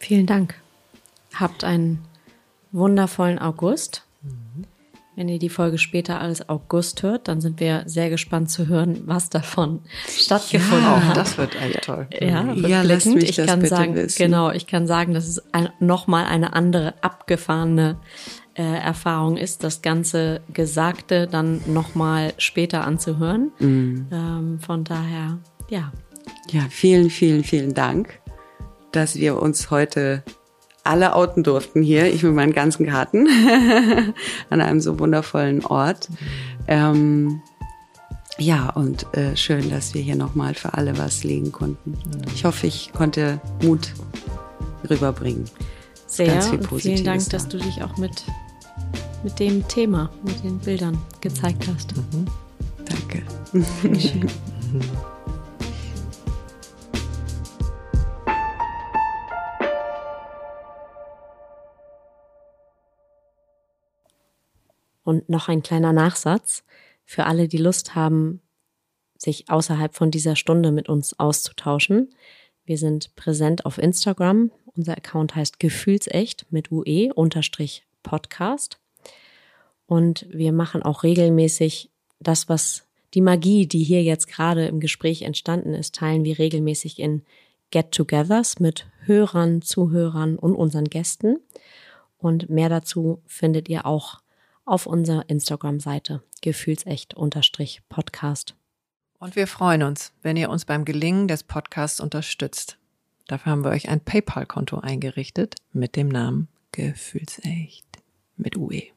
Vielen Dank. Habt einen wundervollen August. Mhm. Wenn ihr die Folge später als August hört, dann sind wir sehr gespannt zu hören, was davon stattgefunden ja, hat. Das wird echt toll. Ja, ja lass mich ich das kann bitte sagen, wissen. Genau, ich kann sagen, dass es ein, nochmal eine andere abgefahrene äh, Erfahrung ist, das ganze Gesagte dann nochmal später anzuhören. Mhm. Ähm, von daher, ja. Ja, vielen, vielen, vielen Dank, dass wir uns heute alle outen durften hier, ich mit meinen ganzen Karten, an einem so wundervollen Ort. Ähm, ja, und äh, schön, dass wir hier nochmal für alle was legen konnten. Ich hoffe, ich konnte Mut rüberbringen. Sehr viel und vielen Dank, da. dass du dich auch mit, mit dem Thema, mit den Bildern gezeigt hast. Mhm. Danke. Und noch ein kleiner Nachsatz für alle, die Lust haben, sich außerhalb von dieser Stunde mit uns auszutauschen. Wir sind präsent auf Instagram. Unser Account heißt Gefühlsecht mit UE unterstrich Podcast. Und wir machen auch regelmäßig das, was die Magie, die hier jetzt gerade im Gespräch entstanden ist, teilen wir regelmäßig in Get-togethers mit Hörern, Zuhörern und unseren Gästen. Und mehr dazu findet ihr auch auf unserer Instagram-Seite gefühlsecht-podcast. Und wir freuen uns, wenn ihr uns beim Gelingen des Podcasts unterstützt. Dafür haben wir euch ein PayPal-Konto eingerichtet mit dem Namen Gefühlsecht mit UE.